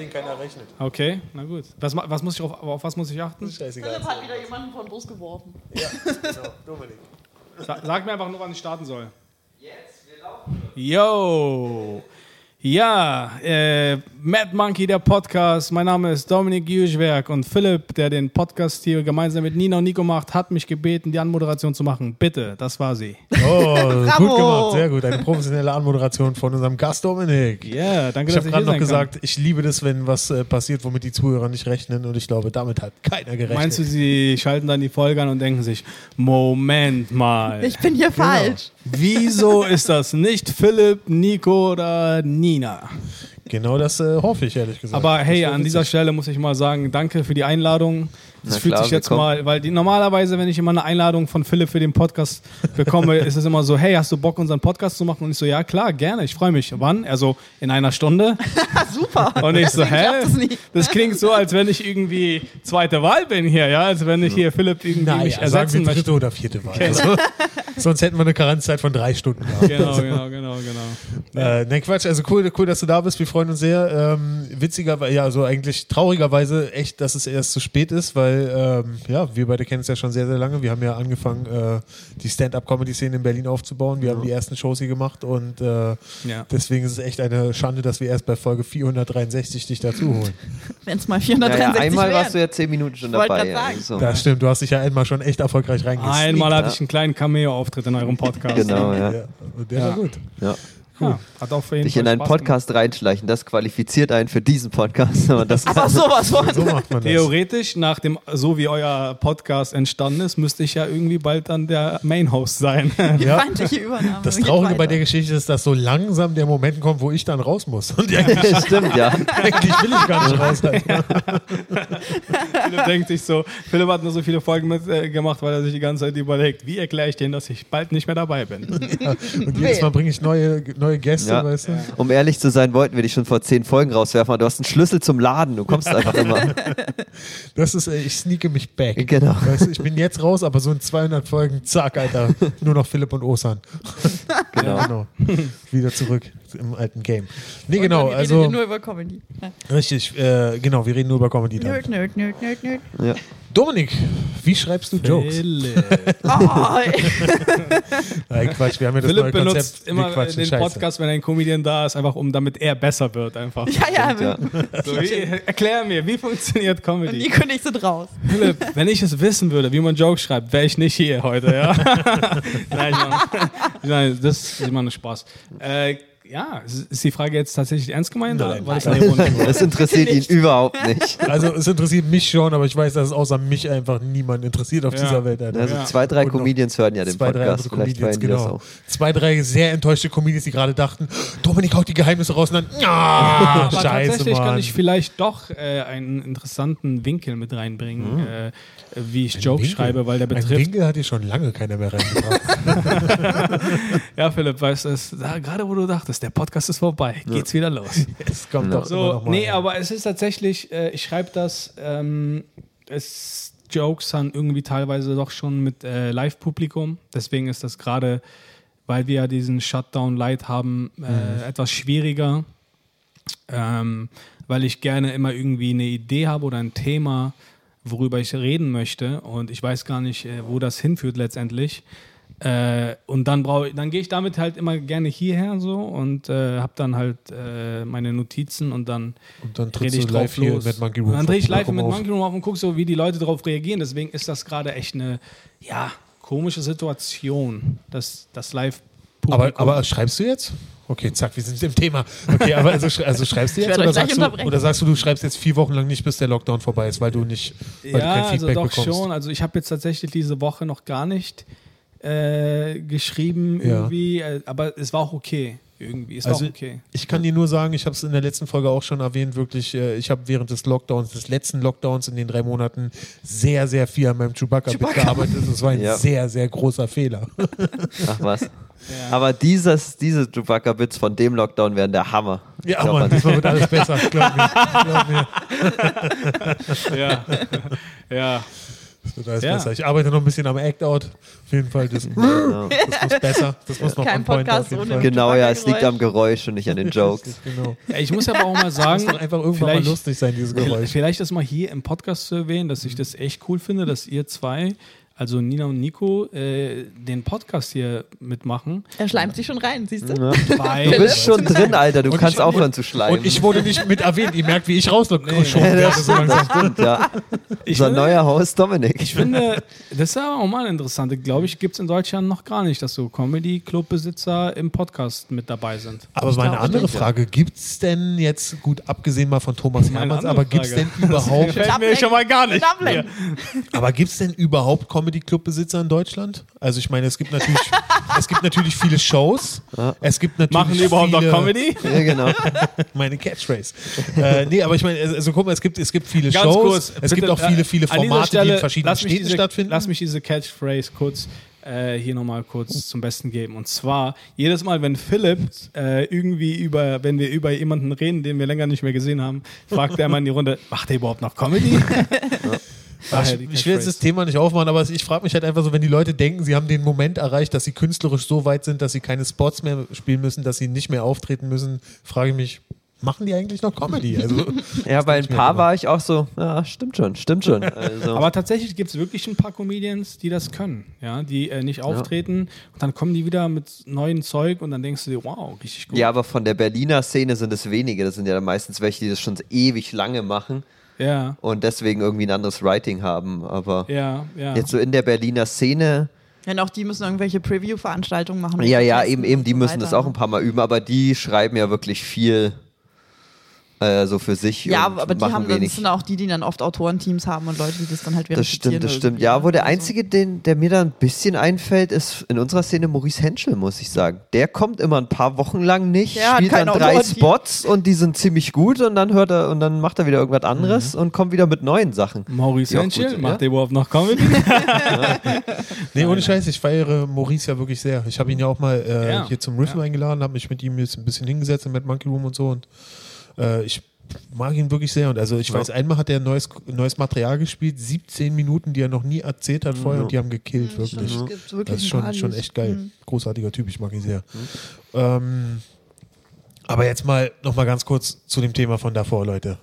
denen keiner rechnet. Okay, na gut. Was, was muss ich auf, auf was muss ich achten? Scheißegal. Philipp hat wieder jemanden vom Bus geworfen. Ja, genau. Dominik. Sa sag mir einfach nur, wann ich starten soll. Jetzt, wir laufen. Yo! Ja, äh, Mad Monkey, der Podcast. Mein Name ist Dominik Juschwerk und Philipp, der den Podcast hier gemeinsam mit Nina und Nico macht, hat mich gebeten, die Anmoderation zu machen. Bitte, das war sie. Oh, gut gemacht, sehr gut. Eine professionelle Anmoderation von unserem Gast Dominik. Ja, danke, Ich dass habe ich gerade hier noch gesagt, ich liebe das, wenn was äh, passiert, womit die Zuhörer nicht rechnen. Und ich glaube, damit hat keiner kann. gerechnet. Meinst du, sie schalten dann die Folge an und denken sich, Moment mal. Ich bin hier falsch. Wieso ist das nicht Philipp, Nico oder Nina? Genau das äh, hoffe ich, ehrlich gesagt. Aber hey, an dieser. Stelle muss ich mal sagen, danke für die Einladung. Das Na fühlt klar, sich jetzt mal, weil die, normalerweise, wenn ich immer eine Einladung von Philipp für den Podcast bekomme, ist es immer so, hey, hast du Bock, unseren Podcast zu machen? Und ich so, ja klar, gerne, ich freue mich. Wann? Also in einer Stunde. Super. Und ich so, hä? nie. Das klingt so, als wenn ich irgendwie zweite Wahl bin hier, ja, als wenn ich hier Philipp irgendwie Naja, mich sagen ersetzen wir dritte möchte. oder vierte Wahl. Also, sonst hätten wir eine Karenzzeit von drei Stunden gehabt. Genau, genau, genau, genau. Äh, ne, Quatsch, also cool, cool, dass du da bist. Wir freuen uns sehr. Ähm, witzigerweise, ja, also eigentlich traurigerweise echt, dass es erst zu spät ist, weil, ähm, ja, wir beide kennen es ja schon sehr, sehr lange. Wir haben ja angefangen, äh, die Stand-Up-Comedy-Szene in Berlin aufzubauen. Wir haben die ersten Shows hier gemacht und äh, Ja. deswegen ist es echt eine Schande, dass wir erst bei Folge 463 dich dazu holen. Wenn es mal Ja, 463 ja, einmal wären. warst du ja zehn Minuten schon dabei. Also. Das stimmt, du hast dich ja einmal schon echt erfolgreich reingesneakt. Einmal hatte ja. ich einen kleinen Cameo-Auftritt in eurem Podcast. Genau, ja. Ja, und der war Ja. gut. ja. Ja, hat auch für jeden Dich Fall in einen Spaß Podcast reinschleichen, das qualifiziert einen für diesen Podcast. Aber das Aber sowas von. So macht man das. Theoretisch, nach dem, so wie euer Podcast entstanden ist, müsste ich ja irgendwie bald dann der Main-Host sein. Ja. Feindliche Übernahme. Das Traurige bei der Geschichte ist, dass so langsam der Moment kommt, wo ich dann raus muss. Und eigentlich, stimmt, ja. eigentlich will ich gar nicht raus. Halt. Philipp denkt sich so, Philipp hat nur so viele Folgen mit, äh, gemacht, weil er sich die ganze Zeit überlegt, wie erkläre ich denen, dass ich bald nicht mehr dabei bin. Und jedes Mal bringe ich neue, neue Gäste, Ja. weißt du? Um ehrlich zu sein, wollten wir dich schon vor zehn Folgen rauswerfen, aber du hast einen Schlüssel zum Laden. Du kommst einfach immer. Das ist, äh, ich sneake mich back. Genau. Weißt du, ich bin jetzt raus, aber so in 200 Folgen, zack, Alter, nur noch Philipp und Osan. Genau. Wieder zurück im alten Game. Nee, Und genau, redet also ihr nur über Comedy. richtig, äh, genau, wir reden nur über Comedy dann. Nerd, nerd, nerd, nerd, nerd. Ja. Dominik, wie schreibst du Jokes? Philipp, Oh. Nein, Quatsch, wir haben ja das Philipp neue benutzt Konzept. wir immer quatschen den Scheiße. Podcast, wenn ein Comedian da ist, einfach um, damit er besser wird einfach. ja, ja, Ja. So, wie, erklär mir, wie funktioniert Comedy? Nico und ich sind raus. Philipp, wenn ich es wissen würde, wie man Jokes schreibt, wäre ich nicht hier heute, ja? Nein, ich meine, Nein, das ist immer nur Spaß. Äh, ja, ist die Frage jetzt tatsächlich ernst gemeint? Oder Nein. das interessiert ihn überhaupt nicht. Also es interessiert mich schon, aber ich weiß, dass es außer mich einfach niemand interessiert auf Ja. dieser Welt. Alter. Also Ja. zwei, drei Und Comedians hören ja den Zwei, drei Podcast. andere Vielleicht Comedians, die das genau. auch. Zwei, drei sehr enttäuschte Comedians, die gerade dachten, Dominik haut die Geheimnisse raus und dann, ah, Aber scheiße, tatsächlich Mann. kann ich vielleicht doch äh, einen interessanten Winkel mit reinbringen, äh, wie ich Jokes Winkel? schreibe, weil der Ein betrifft. Winkel hat hier schon lange keiner mehr reingebracht. Ja, Philipp, weißt du, gerade wo du dachtest, der Podcast ist vorbei, geht's wieder los. es kommt Ja. doch immer So, noch mal. nee, aber es ist tatsächlich, äh, ich schreibe das, ähm, es Jokes dann irgendwie teilweise doch schon mit äh, Live-Publikum. Deswegen ist das gerade, weil wir ja diesen Shutdown Light haben, äh, Mhm. etwas schwieriger. Ähm, weil ich gerne immer irgendwie eine Idee habe oder ein Thema, worüber ich reden möchte. Und ich weiß gar nicht, äh, wo das hinführt letztendlich. Äh, und dann brauche ich, dann gehe ich damit halt immer gerne hierher so und äh, habe dann halt äh, meine Notizen und dann Und dann rede ich du drauf live hier los. mit Monkey und Room. dann drehe ich live mit Monkey Room auf und gucke so, wie die Leute darauf reagieren. Deswegen ist das gerade echt eine, ja, komische Situation, dass das live Aber, aber schreibst du jetzt? Okay, zack, wir sind im Thema. Okay, aber also, also schreibst du jetzt oder sagst, du, oder sagst du, du schreibst jetzt vier Wochen lang nicht, bis der Lockdown vorbei ist, weil du nicht, weil du ja, kein also Feedback doch bekommst? schon. Also ich habe jetzt tatsächlich diese Woche noch gar nicht äh, geschrieben Ja. irgendwie, äh, aber es war auch okay irgendwie. Es Also auch okay. Ich kann dir nur sagen, ich habe es in der letzten Folge auch schon erwähnt, wirklich, äh, ich habe während des Lockdowns, des letzten Lockdowns in den drei Monaten sehr, sehr viel an meinem Chewbacca-Bit gearbeitet. Das war ein Ja. sehr, sehr großer Fehler. Ach was. Aber dieses, diese Chewbacca-Bits von dem Lockdown wären der Hammer. Ja, Glaub Mann, an. diesmal wird alles besser, glaub mir. Glaub mir. Ja. ja. Da ist Ja. besser. Ich arbeite noch ein bisschen am Act-Out. Auf jeden Fall. Das, Genau. das muss besser. Das muss noch Kein Podcast auf jeden ohne- Fall. Genau, ja, es liegt am Geräusch und nicht an den Jokes. Genau. Ja, ich muss aber auch mal Das sagen, muss doch einfach irgendwann mal lustig sein, dieses Geräusch. vielleicht das mal hier im Podcast zu erwähnen, dass ich das echt cool finde, dass ihr zwei, also Nina und Nico, äh, den Podcast hier mitmachen. Er schleimt sich schon rein, siehst du? Ja. Weil Du bist schon drin, Alter. Du Und kannst ich- aufhören zu schleimen. Und ich wurde nicht mit erwähnt. Ihr merkt, wie ich rausgeschoben Ja, werde. das So langsam. stimmt, ja. ich Unser finde, neuer Host Dominik. ich finde, das ist ja auch mal interessant. Glaube ich, gibt es in Deutschland noch gar nicht, dass so Comedy-Club-Besitzer im Podcast mit dabei sind. Aber meine andere ja. Frage, gibt es denn jetzt, gut abgesehen mal von Thomas Hermanns, aber gibt es denn überhaupt, mir schon mal gar nicht. Aber gibt es denn überhaupt Comedy-Club-Besitzer in Deutschland? Also ich meine, es gibt natürlich, es gibt natürlich viele Shows. Es gibt natürlich Machen die überhaupt noch viele, Comedy? Ja, genau. Meine Catchphrase. äh, nee, aber ich meine, also guck mal, es gibt, es gibt viele Ganz Shows, kurz. es gibt bitte, auch viele, äh, viele dieser Formate, die Stelle, in verschiedenen lass mich Städten diese, stattfinden. Lass mich diese Catchphrase kurz äh, hier nochmal kurz zum Besten geben. Und zwar, jedes Mal, wenn Philipp äh, irgendwie über, wenn wir über jemanden reden, den wir länger nicht mehr gesehen haben, fragt er mal in die Runde, macht er überhaupt noch Comedy? Ach, ich, ich will jetzt das. Thema nicht aufmachen, aber ich frage mich halt einfach so, wenn die Leute denken, sie haben den Moment erreicht, dass sie künstlerisch so weit sind, dass sie keine Spots mehr spielen müssen, dass sie nicht mehr auftreten müssen, frage ich mich, machen die eigentlich noch Comedy? Also, Ja, bei ein paar war ich auch so, ja, stimmt schon, stimmt schon. Also, Aber tatsächlich gibt es wirklich ein paar Comedians, die das können, ja, die äh, nicht auftreten und dann kommen die wieder mit neuen Zeug und dann denkst du dir, wow, richtig gut. ja, aber von der Berliner Szene sind es wenige. Das sind ja dann meistens welche, die das schon ewig lange machen ja, und deswegen irgendwie ein anderes Writing haben. Aber ja. ja. jetzt so in der Berliner Szene, Ja, und auch die müssen irgendwelche Preview-Veranstaltungen machen. ja, ja, eben, eben, die so müssen das auch ein paar Mal üben, aber die schreiben ja wirklich viel äh, so für sich. Ja, und aber die machen haben das wenig. sind auch die, die dann oft Autorenteams haben und Leute, die das dann halt Das verifizieren. stimmt, das stimmt. Ja, wo der Also- einzige, den, der mir da ein bisschen einfällt, ist in unserer Szene Maurice Henschel, muss ich sagen. Der kommt immer ein paar Wochen lang nicht, Der hat spielt dann drei. Spots und die sind ziemlich gut und dann hört er und dann macht er wieder irgendwas anderes Mhm. und kommt wieder mit neuen Sachen. Maurice Ja, Henschel, gut, macht ja. er überhaupt noch Comedy? nee, ohne Scheiß, ich feiere Maurice ja wirklich sehr. Ich habe ihn ja auch mal äh, Ja. hier zum Riffen Ja. eingeladen, habe mich mit ihm jetzt ein bisschen hingesetzt Mad Monkey Room und so und äh, ich mag ihn wirklich sehr. Und also ich Ja. weiß, einmal hat er neues, neues Material gespielt, 17 Minuten, die er noch nie erzählt hat vorher Ja. und die haben gekillt, wirklich. Es gibt wirklich Das ist schon, schon echt geil. Mhm. Großartiger Typ, ich mag ihn sehr. Ähm, aber jetzt mal noch mal ganz kurz zu dem Thema von davor, Leute.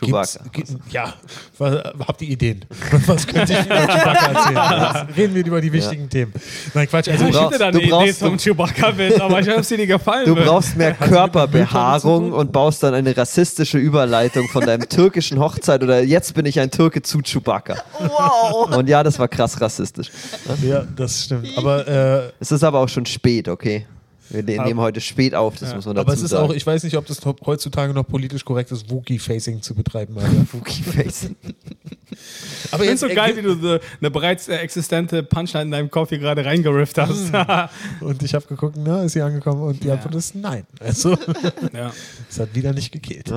Gibt's- Chewbacca. gi- ja, was, habt ihr Ideen? Was könnte ich über Chewbacca erzählen? Reden wir über die wichtigen Themen. Nein, Quatsch. Also ich ich, brauchst- hätte da du eine Idee brauchst- zum Chewbacca-Witz, aber ich weiß, ob sie dir gefallen Du wird. brauchst mehr Körperbehaarung und baust dann eine rassistische Überleitung von deinem türkischen Hochzeit oder jetzt bin ich ein Türke zu Chewbacca. Wow. Und ja, das war krass rassistisch. ja, das stimmt. Aber, äh, Es ist aber auch schon spät, okay? Wir ne- Aber- nehmen heute spät auf, das muss man dazu aber es ist sagen. auch, ich weiß nicht, ob das heutzutage noch politisch korrekt ist, Wookie-Facing zu betreiben. Wookie-Face. Aber jetzt so geil, wie du so eine bereits äh, existente Punchline in deinem Coffee gerade reingerifft hast. Und ich habe geguckt, na, ist sie angekommen? Und die Ja. Antwort ist nein. Also, ja. es hat wieder nicht gekillt.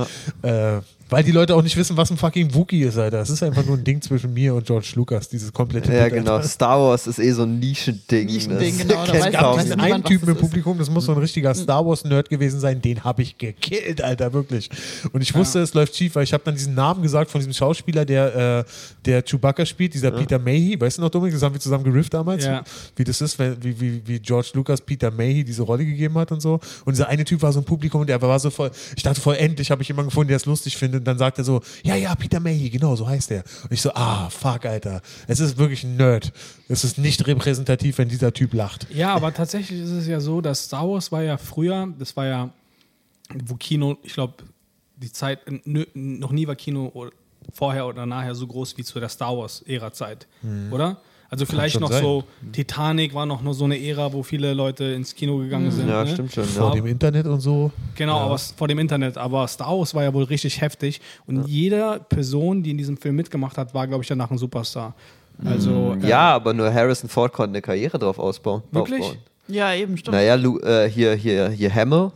Ja. Äh, weil die Leute auch nicht wissen, was ein fucking Wookie ist, Alter. Es ist einfach nur ein Ding zwischen mir und George Lucas, dieses komplette Ja, Bit, genau. Alter. Star Wars ist eh so ein Nischending. Nischending, Das genau, da weiß gab weiß einen Typen das im. Publikum, das muss so ein richtiger Star Wars-Nerd gewesen sein, den habe ich gekillt, Alter, wirklich. Und ich wusste, es läuft schief, weil ich habe dann diesen Namen gesagt von diesem Schauspieler, der, äh, der Chewbacca spielt, dieser Peter Mayhew, weißt du noch, Dominik, das haben wir zusammen gerifft damals, Ja. wie das ist, wenn, wie, wie, wie George Lucas Peter Mayhew diese Rolle gegeben hat und so. Und dieser eine Typ war so im Publikum und der war so voll, ich dachte voll, endlich habe ich jemanden gefunden, der es lustig findet. Und dann sagt er so, ja, ja, Peter Mayhew, genau, so heißt er. Und ich so, ah, fuck, Alter. Es ist wirklich ein Nerd. Es ist nicht repräsentativ, wenn dieser Typ lacht. ja, aber tatsächlich ist es ja so, dass Star Wars war ja früher, das war ja, wo Kino, ich glaube, die Zeit, nö, noch nie war Kino vorher oder nachher so groß wie zu der Star Wars-Ära-Zeit, oder? Also vielleicht noch sein. so, Titanic war noch nur so eine Ära, wo viele Leute ins Kino gegangen sind. Ja, ne? stimmt schon. Vor Ja. dem Internet und so. Genau, aber s- vor dem Internet. Aber Star Wars war ja wohl richtig heftig. Und jede Person, die in diesem Film mitgemacht hat, war, glaube ich, danach ein Superstar. Also, äh, ja, aber nur Harrison Ford konnte eine Karriere drauf ausbauen. Wirklich? Aufbauen. Ja, eben, stimmt. Naja, Lu, äh, hier, hier, hier Hamill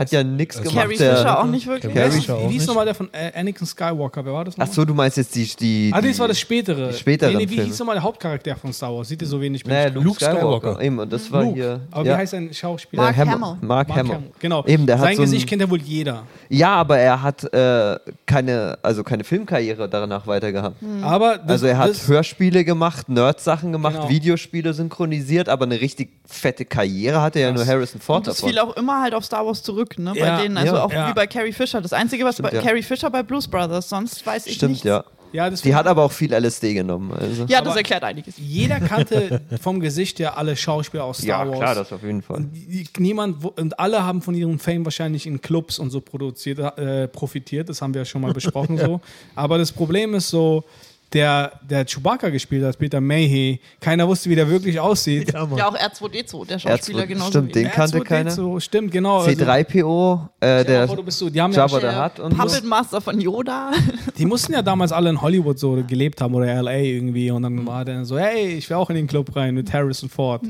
Hat ja nichts Also gemacht. Carrie der, Fisher auch nicht wirklich. Carrie Fisher auch Wie hieß nochmal der von äh, Anakin Skywalker? Wer war das Ach nochmal? so, du meinst jetzt die. die, Ah, nee, das die- war das spätere. die späteren nee, nee, wie Filme. hieß nochmal der Hauptcharakter von Star Wars? Sieht ihr so wenig? ich Luke, Luke Skywalker. Skywalker. Eben, und das war Luke. hier. Aber ja. wie heißt ein Schauspieler? Mark Der Hamill. Mark, Mark Hamill. Genau. Eben, der hat Sein so ein- Gesicht kennt ja wohl jeder. Ja, aber er hat äh, keine, also keine Filmkarriere danach weiter gehabt. Aber das, Also er hat das, Hörspiele gemacht, Nerd-Sachen gemacht, Genau. Videospiele synchronisiert, aber eine richtig fette Karriere hatte ja nur Harrison Ford Und das davon. fiel auch immer halt auf Star Wars zurück, ne? Ja, bei denen, also ja, auch ja. wie bei Carrie Fisher. Das Einzige, was Stimmt, bei ja. Carrie Fisher bei Blues Brothers, sonst weiß ich Stimmt, nichts. ja. ja, das Die hat aber auch viel LSD genommen. Also. Ja, das Aber- erklärt einiges. jeder kannte vom Gesicht her alle Schauspieler aus Star Wars. das auf jeden Fall. Und die- niemand und alle haben von ihrem Fame wahrscheinlich in Clubs und so produziert, äh, profitiert. Das haben wir ja schon mal besprochen so. Aber das Problem ist so, der, der Chewbacca gespielt hat, Peter Mayhew, keiner wusste, wie der wirklich aussieht. Ja. Ja, auch R2D2, der Schauspieler R2, genauso. stimmt, den kannte R2D2, keiner. Stimmt, genau. Also, C3PO, äh, der vor, du bist so, die haben ja, Jabba der Hutt und so. Puppet Master von Yoda. die mussten ja damals alle in Hollywood so gelebt haben oder LA irgendwie und dann war der so, hey, ich will auch in den Club rein mit Harrison Ford.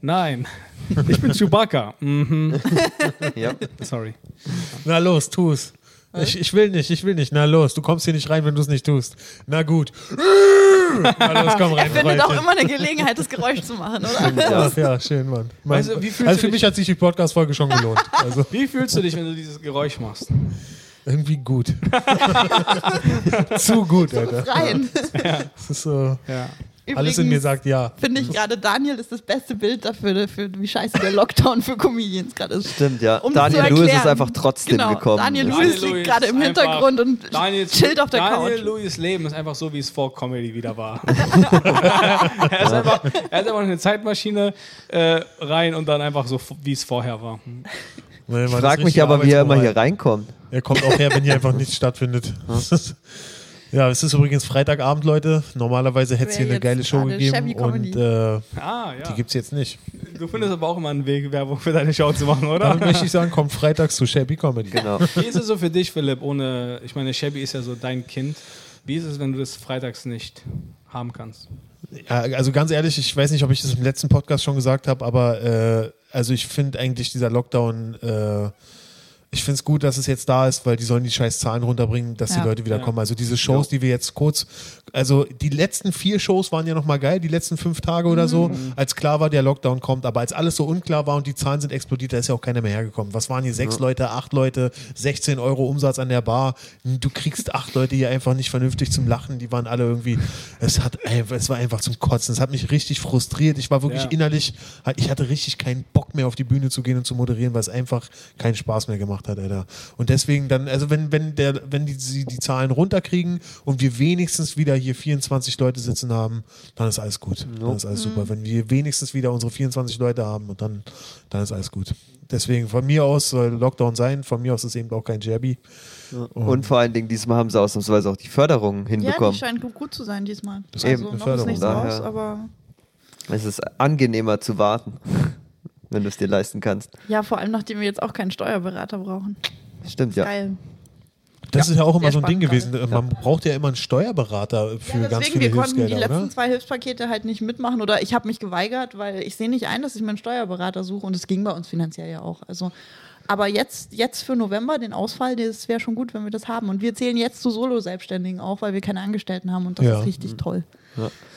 Nein, ich bin Chewbacca. Mhm. Ja. Sorry. Na los, tu's. Ich, ich will nicht, ich will nicht. Na los, du kommst hier nicht rein, wenn du es nicht tust. Na gut. Na los, komm rein. Er findet auch immer eine Gelegenheit, das Geräusch zu machen, oder? Ja, ja, schön, Mann. Mein, Also, wie fühlst also du für mich hat sich die Podcast-Folge schon gelohnt. Also Wie fühlst du dich, wenn du dieses Geräusch machst? irgendwie gut. Zu gut, Alter. Rein. Das ist so, Ja. Alles in mir sagt ja. Finde ich gerade, Daniel ist das beste Bild dafür, für, wie scheiße der Lockdown für Comedians gerade ist. Stimmt, ja. Um Daniel Lewis ist einfach trotzdem genau. gekommen. Daniel Das- Lewis Daniel liegt gerade im Hintergrund und Daniels, chillt auf der Daniel Couch. Lewis Leben ist einfach so, wie es vor Comedy wieder war. er, ist einfach, er ist einfach in eine Zeitmaschine äh, rein und dann einfach so, wie es vorher war. Nee, Ich frage mich aber, wie er immer hier reinkommt. Er kommt auch her, wenn hier einfach nichts stattfindet. Ja, es ist übrigens Freitagabend, Leute. Normalerweise hätte es hier eine geile Show gegeben und äh, Ah, ja. die gibt es jetzt nicht. Du findest aber auch immer einen Weg, Werbung für deine Show zu machen, oder? möchte ich sagen, kommt freitags zu Shabby Comedy. Genau. Wie ist es so für dich, Philipp, ohne, ich meine, Shabby ist ja so dein Kind. Wie ist es, wenn du das freitags nicht haben kannst? Ja, also ganz ehrlich, ich weiß nicht, ob ich das im letzten Podcast schon gesagt habe, aber äh, also ich finde eigentlich dieser Lockdown, äh, ich finde es gut, dass es jetzt da ist, weil die sollen die scheiß Zahlen runterbringen, dass Ja. die Leute wieder Ja. kommen. Also diese Shows, die wir jetzt kurz, also die letzten vier Shows waren ja nochmal geil, die letzten fünf Tage oder so, als klar war, der Lockdown kommt, aber als alles so unklar war und die Zahlen sind explodiert, da ist ja auch keiner mehr hergekommen. Was waren hier? Sechs Leute, acht Leute, 16 Euro Umsatz an der Bar. Du kriegst acht Leute hier einfach nicht vernünftig zum Lachen, die waren alle irgendwie, es hat einfach, es war einfach zum Kotzen. Es hat mich richtig frustriert. Ich war wirklich Ja. innerlich, ich hatte richtig keinen Bock mehr auf die Bühne zu gehen und zu moderieren, weil es einfach keinen Spaß mehr gemacht hat, Alter. Und deswegen dann, also wenn, wenn der, wenn die, die, die Zahlen runterkriegen und wir wenigstens wieder hier 24 Leute sitzen haben, dann ist alles gut. Dann ist alles super. Wenn wir wenigstens wieder unsere 24 Leute haben und dann, dann ist alles gut. Deswegen von mir aus soll Lockdown sein, von mir aus ist eben auch kein Jabby. Und vor allen Dingen, diesmal haben sie ausnahmsweise auch die Förderung Ja, die hinbekommen. scheint gut, zu sein diesmal. Das ist also eben noch ist Beförderung, nichts daher. raus, aber es ist angenehmer zu warten, wenn du es dir leisten kannst. ja, vor allem nachdem wir jetzt auch keinen Steuerberater brauchen. Stimmt, ja. Geil. Das ist ja auch immer so ein Ding gewesen. Man braucht ja immer einen Steuerberater für Ja, ganz deswegen, viele wir konnten die Hilfsgelder, letzten oder? zwei Hilfspakete halt nicht mitmachen oder ich habe mich geweigert, weil ich sehe nicht ein, dass ich mir einen Steuerberater suche und es ging bei uns finanziell ja auch. Also, aber jetzt, jetzt für November den Ausfall, das wäre schon gut, wenn wir das haben. Und wir zählen jetzt zu Solo-Selbstständigen auch, weil wir keine Angestellten haben und das Ja. ist richtig toll.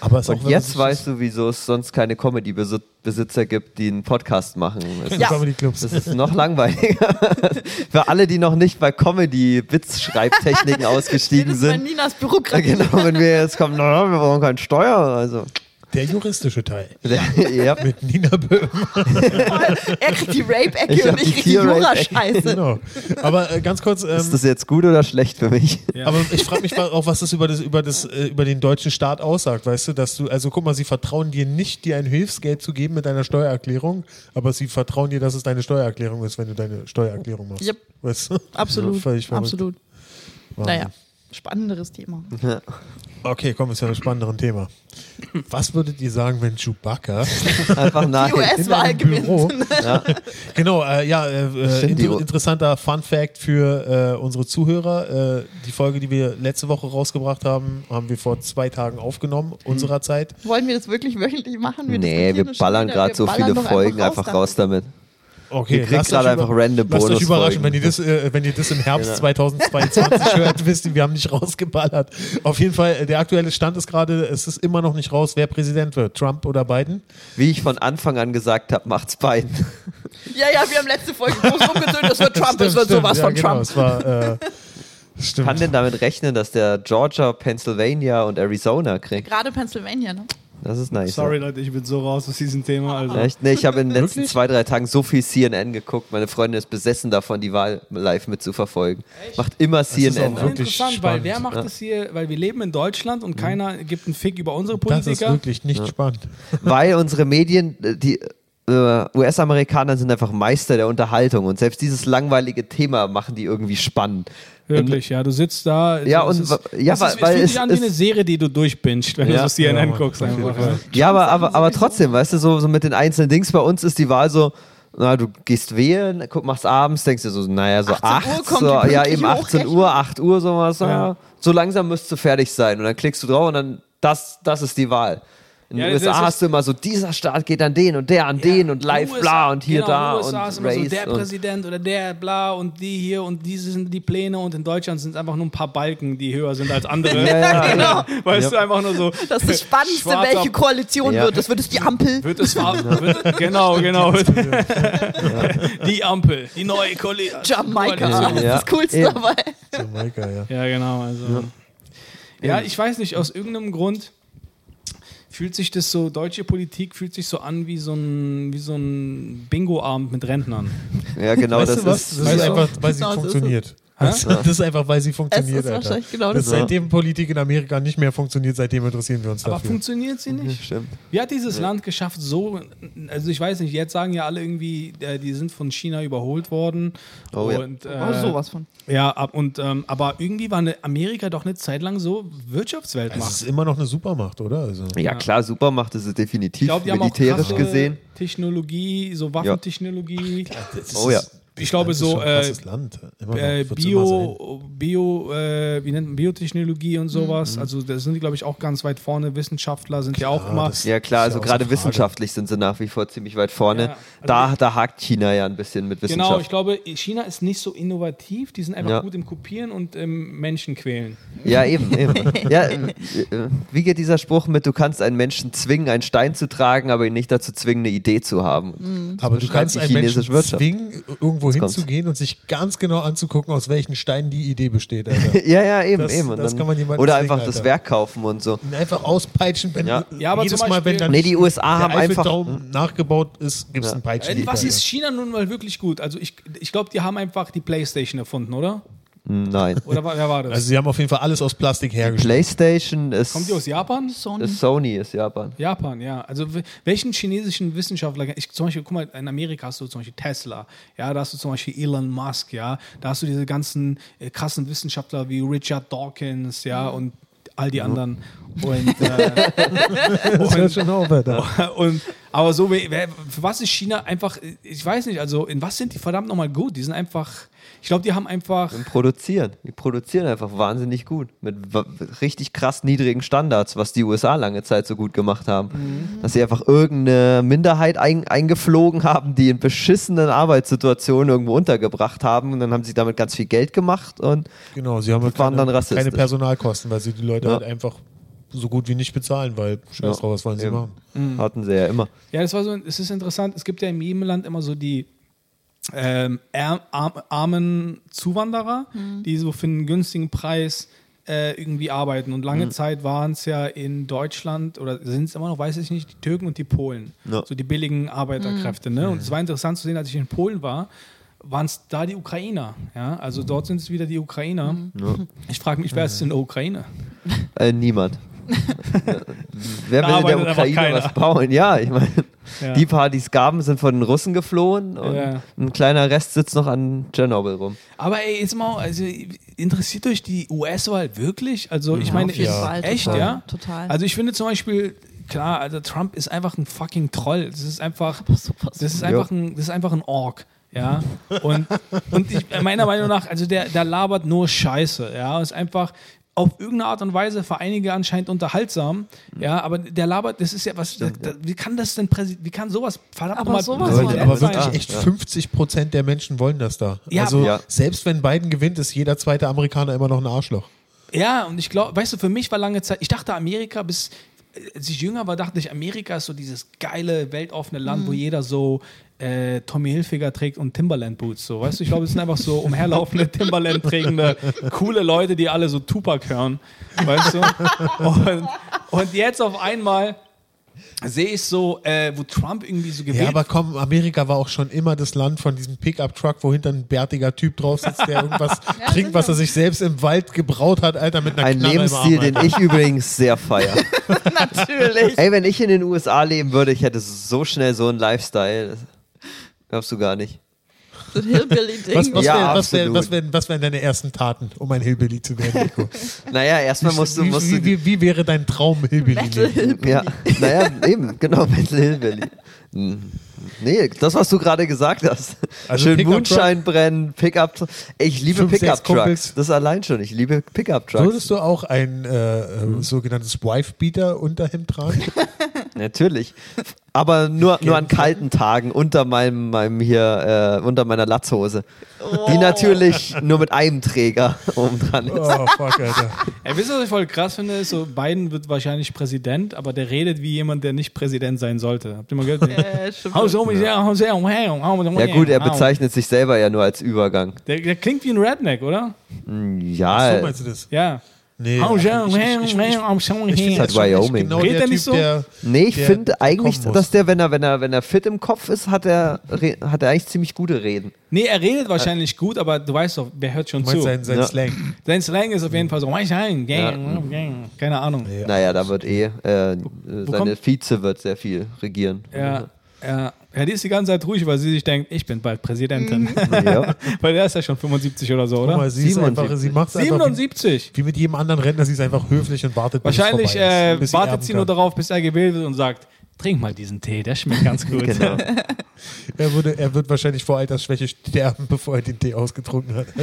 Aber ist Und jetzt weißt du, wieso es sonst keine Comedy-Besitzer gibt, die einen Podcast machen. Es das- Ja. Clubs. Das ist noch langweiliger. Für alle, die noch nicht bei Comedy-Witzschreibtechniken ausgestiegen sind. Ninas Ja, Bürokratie. genau, wenn wir jetzt kommen, na, wir brauchen keine Steuer. Also, Der juristische Teil. ja, Mit Nina Böhm. er kriegt die Rape-Ecke und ich die krieg die. Jura-Scheiße. genau. Aber äh, ganz kurz, ähm, ist das jetzt gut oder schlecht für mich? Ja. aber ich frage mich mal auch, was das über, das, über, das, äh, über den deutschen Staat aussagt, weißt du, dass du, also guck mal, sie vertrauen dir nicht, dir ein Hilfsgeld zu geben mit deiner Steuererklärung, aber sie vertrauen dir, dass es deine Steuererklärung ist, wenn du deine Steuererklärung machst. Yep. Weißt du? Absolut. Absolut. Naja, spannenderes Thema. Okay, kommen wir zu einem spannenderen Thema. Was würdet ihr sagen, wenn Chewbacca Einfach Die nachher. US-Wahl in einem Büro- gewinnt. Ja. Genau, äh, ja, äh, äh, inter interessanter Fun Fact für äh, unsere Zuhörer. Äh, die Folge, die wir letzte Woche rausgebracht haben, haben wir vor zwei Tagen aufgenommen, unserer Zeit. Wollen wir das wirklich wöchentlich machen? Nee, wir das schon ballern gerade Wir so ballern viele Folgen einfach damit. raus damit. Okay, Ihr kriegt lasst gerade einfach random Lasst euch überraschen, wenn ihr das, äh, wenn ihr das im Herbst Genau. 2022 hört, wisst ihr, wir haben nicht rausgeballert. Auf jeden Fall, äh, der aktuelle Stand ist gerade, es ist immer noch nicht raus, wer Präsident wird, Trump oder Biden. Wie ich von Anfang an gesagt habe, macht's beiden. Ja, ja, wir haben letzte Folge groß rumgetönt, das wird Trump, es Stimmt, wird stimmt. sowas ja, von genau, Trump. Es war, äh, stimmt. Kann denn damit rechnen, dass der Georgia, Pennsylvania und Arizona kriegt? Gerade Pennsylvania, ne? Das ist nice. Sorry, Leute, ich bin so raus aus diesem Thema. Also. Ja. Echt? Nee, ich habe in den letzten Wirklich? zwei, drei Tagen so viel CNN geguckt. Meine Freundin ist besessen davon, die Wahl live mitzuverfolgen. Macht immer ist CNN. auch Sehr wirklich interessant, weil spannend. wer macht das hier, weil wir leben in Deutschland und keiner gibt einen Fick über unsere das ist Politiker. wirklich nicht spannend. Weil unsere Medien, äh, die äh, US-Amerikaner sind einfach Meister der Unterhaltung und selbst dieses langweilige Thema machen die irgendwie spannend. Wirklich, ja, du sitzt da. Ja, es und ist, ja, es, weil- ist, es weil fühlt es sich an wie eine Serie, die du durchbingst, wenn Ja. du so CNN Ja, Mann, guckst. auf jeden Einfach, ja. Ja, aber, aber, aber trotzdem, weißt du, so, so mit den einzelnen Dings, bei uns ist die Wahl so, na, du gehst wählen, guck, machst abends, denkst dir so, naja, so 18 Uhr 8, kommt so, ja, eben 18 Hochrechnung. Uhr, 8 Uhr, sowas. Ja. so langsam müsstest du fertig sein und dann klickst du drauf und dann, das, das ist die Wahl. In Ja, den USA hast du immer so, dieser Staat geht an den und der an den und live, USA, bla und hier, genau, da in den USA und ist immer so Race der Präsident oder der bla und die hier und diese sind die Pläne und in Deutschland sind es einfach nur ein paar Balken, die höher sind als andere. ja, Genau. Weißt du, einfach nur so. Das ist das Spannendste, Schwarzer- welche Koalition Ja. wird. Das wird es die Ampel. Wird es wird, genau, genau. Die Ampel, die neue Koalition. Jamaika. Ja. Das ist das Coolste Ja. dabei. Jamaika, ja. Ja, genau. Also. Ja. ich weiß nicht, aus irgendeinem Grund fühlt sich das so, deutsche Politik fühlt sich so an wie so ein, wie so ein Bingo-Abend mit Rentnern. ja, genau, weißt das du was? ist, Das ist einfach, weil sie funktioniert. Das das ist einfach, weil sie funktioniert, Es ist Alter. wahrscheinlich genau das das. seitdem Politik in Amerika nicht mehr funktioniert, seitdem interessieren wir uns Aber dafür. funktioniert sie nicht? stimmt. Wie hat dieses Land geschafft, so, also ich weiß nicht, jetzt sagen ja alle irgendwie, äh, die sind von China überholt worden. Oh ja. und, äh, Oh, sowas von. Ja, ab, und, ähm, aber irgendwie war eine Amerika doch eine Zeit lang so Wirtschaftsweltmacht. Es ist immer noch eine Supermacht, oder? Also, Ja, klar, Supermacht ist es ich definitiv, auch militärisch gesehen. Technologie, so Waffentechnologie. das Oh ja. Ich glaube, so, äh, Land. Äh. Bio, Bio, äh, wie nennt man Biotechnologie und sowas. Mhm. Also da sind die, glaube ich, auch ganz weit vorne. Wissenschaftler sind ja auch immer. Ja klar, ja also außer gerade wissenschaftlich sind sie nach wie vor ziemlich weit vorne. Ja, also da, da hakt China ja ein bisschen mit Wissenschaft. Genau, ich glaube, China ist nicht so innovativ. Die sind einfach Ja. gut im Kopieren und im Menschen quälen. Ja, eben, eben. ja, äh, äh, wie geht dieser Spruch mit, du kannst einen Menschen zwingen, einen Stein zu tragen, aber ihn nicht dazu zwingen, eine Idee zu haben? Das Aber du kannst die einen Menschen chinesische Wirtschaft. zwingen, irgendwo hinzugehen und sich ganz genau anzugucken, aus welchen Steinen die Idee besteht. Alter. Ja, ja, eben, Das- eben. Und das dann, kann man jemandem oder einfach das Alter. Werk kaufen und so. Und einfach auspeitschen, wenn Ja. Ja, aber jedes zum Mal, wenn Beispiel- dann Nee, die USA haben der einfach. Eiffelturm nachgebaut ist, gibt es Ja. einen Peitschen. Was ist China nun mal wirklich gut? Also ich, ich glaube, die haben einfach die Playstation erfunden, oder? Nein. Oder wer war das? Also sie haben auf jeden Fall alles aus Plastik hergestellt. PlayStation ist. Kommt die aus Japan? Sony. ist Sony ist Japan. Japan, ja. Also welchen chinesischen Wissenschaftler, ich, zum Beispiel, guck mal, in Amerika hast du zum Beispiel Tesla, ja, da hast du zum Beispiel Elon Musk, ja, da hast du diese ganzen äh, krassen Wissenschaftler wie Richard Dawkins, ja, und all die anderen. Und, äh, schon auf, und aber so, für was ist China einfach, ich weiß nicht, also in was sind die verdammt nochmal gut? Die sind einfach, ich glaube, die haben einfach, Und produzieren. Die produzieren einfach wahnsinnig gut. Mit richtig krass niedrigen Standards, was die USA lange Zeit so gut gemacht haben. Mhm. Dass sie einfach irgendeine Minderheit ein, eingeflogen haben, die in beschissenen Arbeitssituationen irgendwo untergebracht haben. Und dann haben sie damit ganz viel Geld gemacht. Und Genau, sie haben halt Waren keine, dann rassistisch. keine Personalkosten, weil sie die Leute Ja. halt einfach so gut wie nicht bezahlen, weil scheiß Ja, drauf, was wollen sie eben. machen? hatten sie ja immer. ja, das war so, es ist interessant, es gibt ja in jedem Land immer so die ähm, armen Zuwanderer, die so für einen günstigen Preis äh, irgendwie arbeiten. Und lange Zeit waren es ja in Deutschland oder sind es immer noch, weiß ich nicht, die Türken und die Polen. Ja. So die billigen Arbeiterkräfte. Ne? Und es war interessant zu sehen, als ich in Polen war, waren es da die Ukrainer. Ja? Also dort sind es wieder die Ukrainer. Ich frage mich, wer ist in der Ukraine? Äh, niemand. Wer will in der Ukraine was bauen? Ja, ich meine, Ja. die paar, die es gaben, sind von den Russen geflohen und Ja. ein kleiner Rest sitzt noch an Tschernobyl rum. Aber ey, jetzt mal, also interessiert euch die US-Wahl wirklich? Also ich meine, auf jeden ja. Fall. echt, total, ja? Total. Also ich finde zum Beispiel, klar, also Trump ist einfach ein fucking Troll. Das ist einfach, das ist Ja. einfach ein, das ist einfach ein Ork. Ja, und, und ich, meiner Meinung nach, also der, der labert nur Scheiße, ja, ist einfach, auf irgendeine Art und Weise für einige anscheinend unterhaltsam. Ja, aber der labert, das ist ja was. da, da, wie kann das denn wie kann sowas verdammt Aber nochmal sowas Aber, von aber wirklich echt ja. 50 Prozent der Menschen wollen das da. Ja, also ja. selbst wenn Biden gewinnt, ist jeder zweite Amerikaner immer noch ein Arschloch. Ja, und ich glaube, weißt du, für mich war lange Zeit, ich dachte Amerika bis als ich jünger war, dachte ich, Amerika ist so dieses geile, weltoffene Land, wo jeder so äh, Tommy Hilfiger trägt und Timberland Boots. So, weißt du, ich glaube, es sind einfach so umherlaufende Timberland trägende, coole Leute, die alle so Tupac hören. Weißt du? Und, und jetzt auf einmal sehe ich so, äh, wo Trump irgendwie so gewählt Ja, aber komm, Amerika war auch schon immer das Land von diesem Pickup-Truck, wo hinter ein bärtiger Typ drauf sitzt, der irgendwas trinkt, was er sich selbst im Wald gebraut hat, Alter, mit einer Ein Knarre im Lebensstil, Arm, den Alter. ich übrigens sehr feiere. Natürlich. Ey, wenn ich in den USA leben würde, ich hätte so schnell so einen Lifestyle. Glaubst du gar nicht. So ein Hillbilly-Ding. Was, was, Ja, wär, was, wär, absolut. was, wären, was wären deine ersten Taten, um ein Hillbilly zu werden, Nico? Naja, erstmal musst du, wie, musst wie, du wie, wie wäre dein Traum-Hillbilly? Metal Hillbilly. Ja, naja, eben, genau, Metal Hillbilly. Nee, das, was du gerade gesagt hast. Also Schön Pickup Moonshine brennen, Pickup. Ich liebe Fünf, sechs Pickup Kumpels. Trucks. Das allein schon. Ich liebe Pickup Trucks. Würdest du auch ein äh, äh, sogenanntes Wife-Beater-Unterhemd tragen? Natürlich. Aber nur, nur an kalten Tagen unter meinem, meinem hier, äh, unter meiner Latzhose. Die natürlich nur mit einem Träger oben dran ist. Oh, fuck, Alter. Ey, wisst ihr, was ich voll krass finde? Ist so, Biden wird wahrscheinlich Präsident, aber der redet wie jemand, der nicht Präsident sein sollte. Habt ihr mal gehört? Äh. Ja gut, er bezeichnet sich selber ja nur als Übergang. Der, der klingt wie ein Redneck, oder? Ja, So meinst du das? Ja. Nee. Oh, ich, ja, ich, ich, ich, ich, halt Wyoming. genau Redet der er Typ, nicht so? der Nee, ich finde eigentlich, dass der, wenn er, wenn er, wenn er fit im Kopf ist, hat er, hat er eigentlich ziemlich gute Reden. Nee, er redet wahrscheinlich gut, aber du weißt doch, wer hört schon zu. sein, sein Ja. Slang. Sein Slang ist auf jeden Fall so, "Weiß ein, gang, gang." keine Ahnung. Ja. Naja, da wird eh, äh, seine kommt- Vize wird sehr viel regieren. Ja, ja. Ja, die ist die ganze Zeit ruhig, weil sie sich denkt, ich bin bald Präsidentin. Ja. weil der ist ja schon 75 oder so, Guck oder? mal, sie, ist 77. einfach, sie macht es einfach wie, 77. wie mit jedem anderen Rentner, sie ist einfach höflich und wartet, bis Wahrscheinlich äh, bis wartet erben sie nur darauf, bis er gewählt wird und sagt, trink mal diesen Tee, der schmeckt ganz gut. Genau. Er, würde, er wird wahrscheinlich vor Altersschwäche sterben, bevor er den Tee ausgetrunken hat.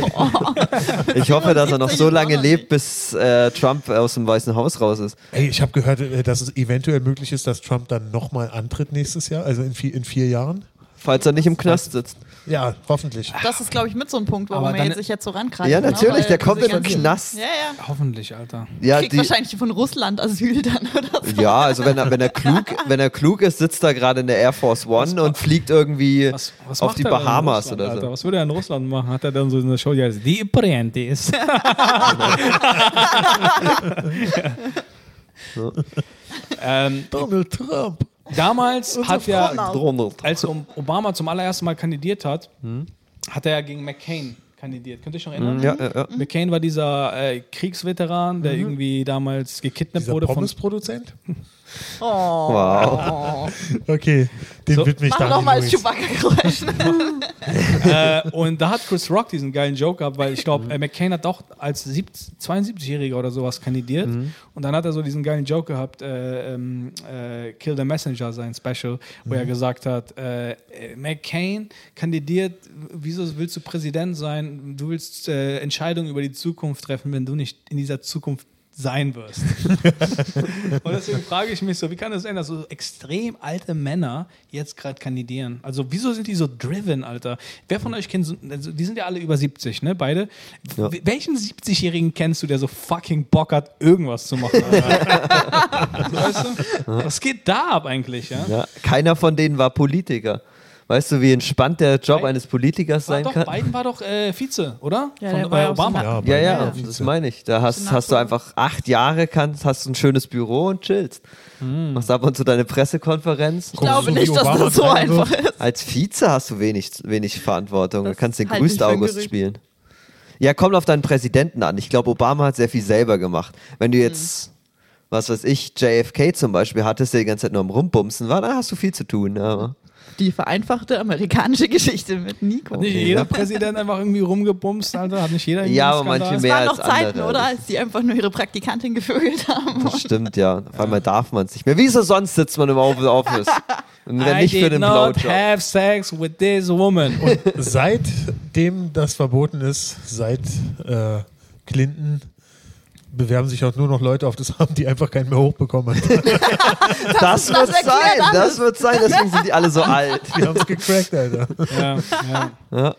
Ich hoffe, dass er noch 77 so lange lebt, bis äh, Trump aus dem Weißen Haus raus ist. Ey, ich habe gehört, äh, dass es eventuell möglich ist, dass Trump dann nochmal antritt nächstes Jahr, also in vier, in vier Jahren. Falls er nicht im Knast sitzt. Ja, hoffentlich. Das ist, glaube ich, mit so ein Punkt, warum Aber er dann- jetzt sich jetzt so rankreißt. Ja, ne? natürlich, der kommt in den Knast. Ja, ja. Hoffentlich, Alter. Ja, Kriegt die, wahrscheinlich von Russland Asyl dann oder so. ja also wenn er, wenn, er klug, wenn er klug ist, sitzt er gerade in der Air Force One und fliegt irgendwie Was, was auf macht die er denn in Bahamas Russland, oder Alter? so. Was würde er in Russland machen? Hat er dann so eine Show, die heißt Die Prentis. ähm, Donald Trump. Damals hat ja, Donald. als Obama zum allerersten Mal kandidiert hat, Hm? hat er ja gegen McCain kandidiert. Könnt ihr euch noch erinnern? Ja, ja, ja. McCain war dieser äh, Kriegsveteran, der irgendwie damals gekidnappt Dieser wurde von. Pommes-Produzent? Oh. Wow. Okay, den So, widme ich Mach dann. nochmal das Chewbacca-Geräusch. äh, und da hat Chris Rock diesen geilen Joke gehabt, weil ich glaube, äh, McCain hat auch als 70 72-Jähriger oder sowas kandidiert. Und dann hat er so diesen geilen Joke gehabt, äh, ähm, äh, Kill the Messenger, sein Special, wo er gesagt hat, äh, McCain kandidiert, wieso willst du Präsident sein? Du willst äh, Entscheidungen über die Zukunft treffen, wenn du nicht in dieser Zukunft sein wirst. und deswegen frage ich mich so, wie kann das sein, dass so extrem alte Männer jetzt gerade kandidieren? Also wieso sind die so driven, Alter? Wer von euch kennt so, also die sind ja alle über 70, ne, beide. Ja. Welchen 70-Jährigen kennst du, der so fucking Bock hat, irgendwas zu machen? Weißt du? Was geht da ab eigentlich, ja? Ja, keiner von denen war Politiker. Weißt du, wie entspannt der Job Biden- eines Politikers sein doch, kann? Biden war doch äh, Vize, oder? Ja, Von äh, Obama. Ja, Ja, ja, das meine ich. Da hast, hast du einfach acht Jahre, kannst, hast ein schönes Büro und chillst. Machst ab und zu deine Pressekonferenz. Ich glaube nicht, dass Obama das so einfach ist. Als Vize hast du wenig, wenig Verantwortung. Du Das kannst den für ein August spielen. Ja, kommt auf deinen Präsidenten an. Ich glaube, Obama hat sehr viel selber gemacht. Wenn du jetzt, was weiß ich, JFK zum Beispiel hattest, der die ganze Zeit nur am Rumbumsen war, dann hast du viel zu tun. Aber Die vereinfachte amerikanische Geschichte mit Nico. Hat nicht jeder Präsident einfach irgendwie rumgebumst, Alter? Hat nicht jeder Ja, aber manche Skandal? Es mehr waren als noch Zeiten, andere. oder? Als die einfach nur ihre Praktikantin gevögelt haben. das stimmt, ja. Auf einmal darf man es nicht mehr. Wieso sonst sitzt man im Office? Und wenn I nicht für den not Blowjob. have sex with this woman. Seitdem das verboten ist, seit äh, Clinton, bewerben sich auch nur noch Leute auf das Amt, die einfach keinen mehr hochbekommen haben. Das, wird erklärt sein, alles. das wird sein, deswegen sind die alle so alt. Die haben es gecrackt, Alter. Ja, ja. Ja.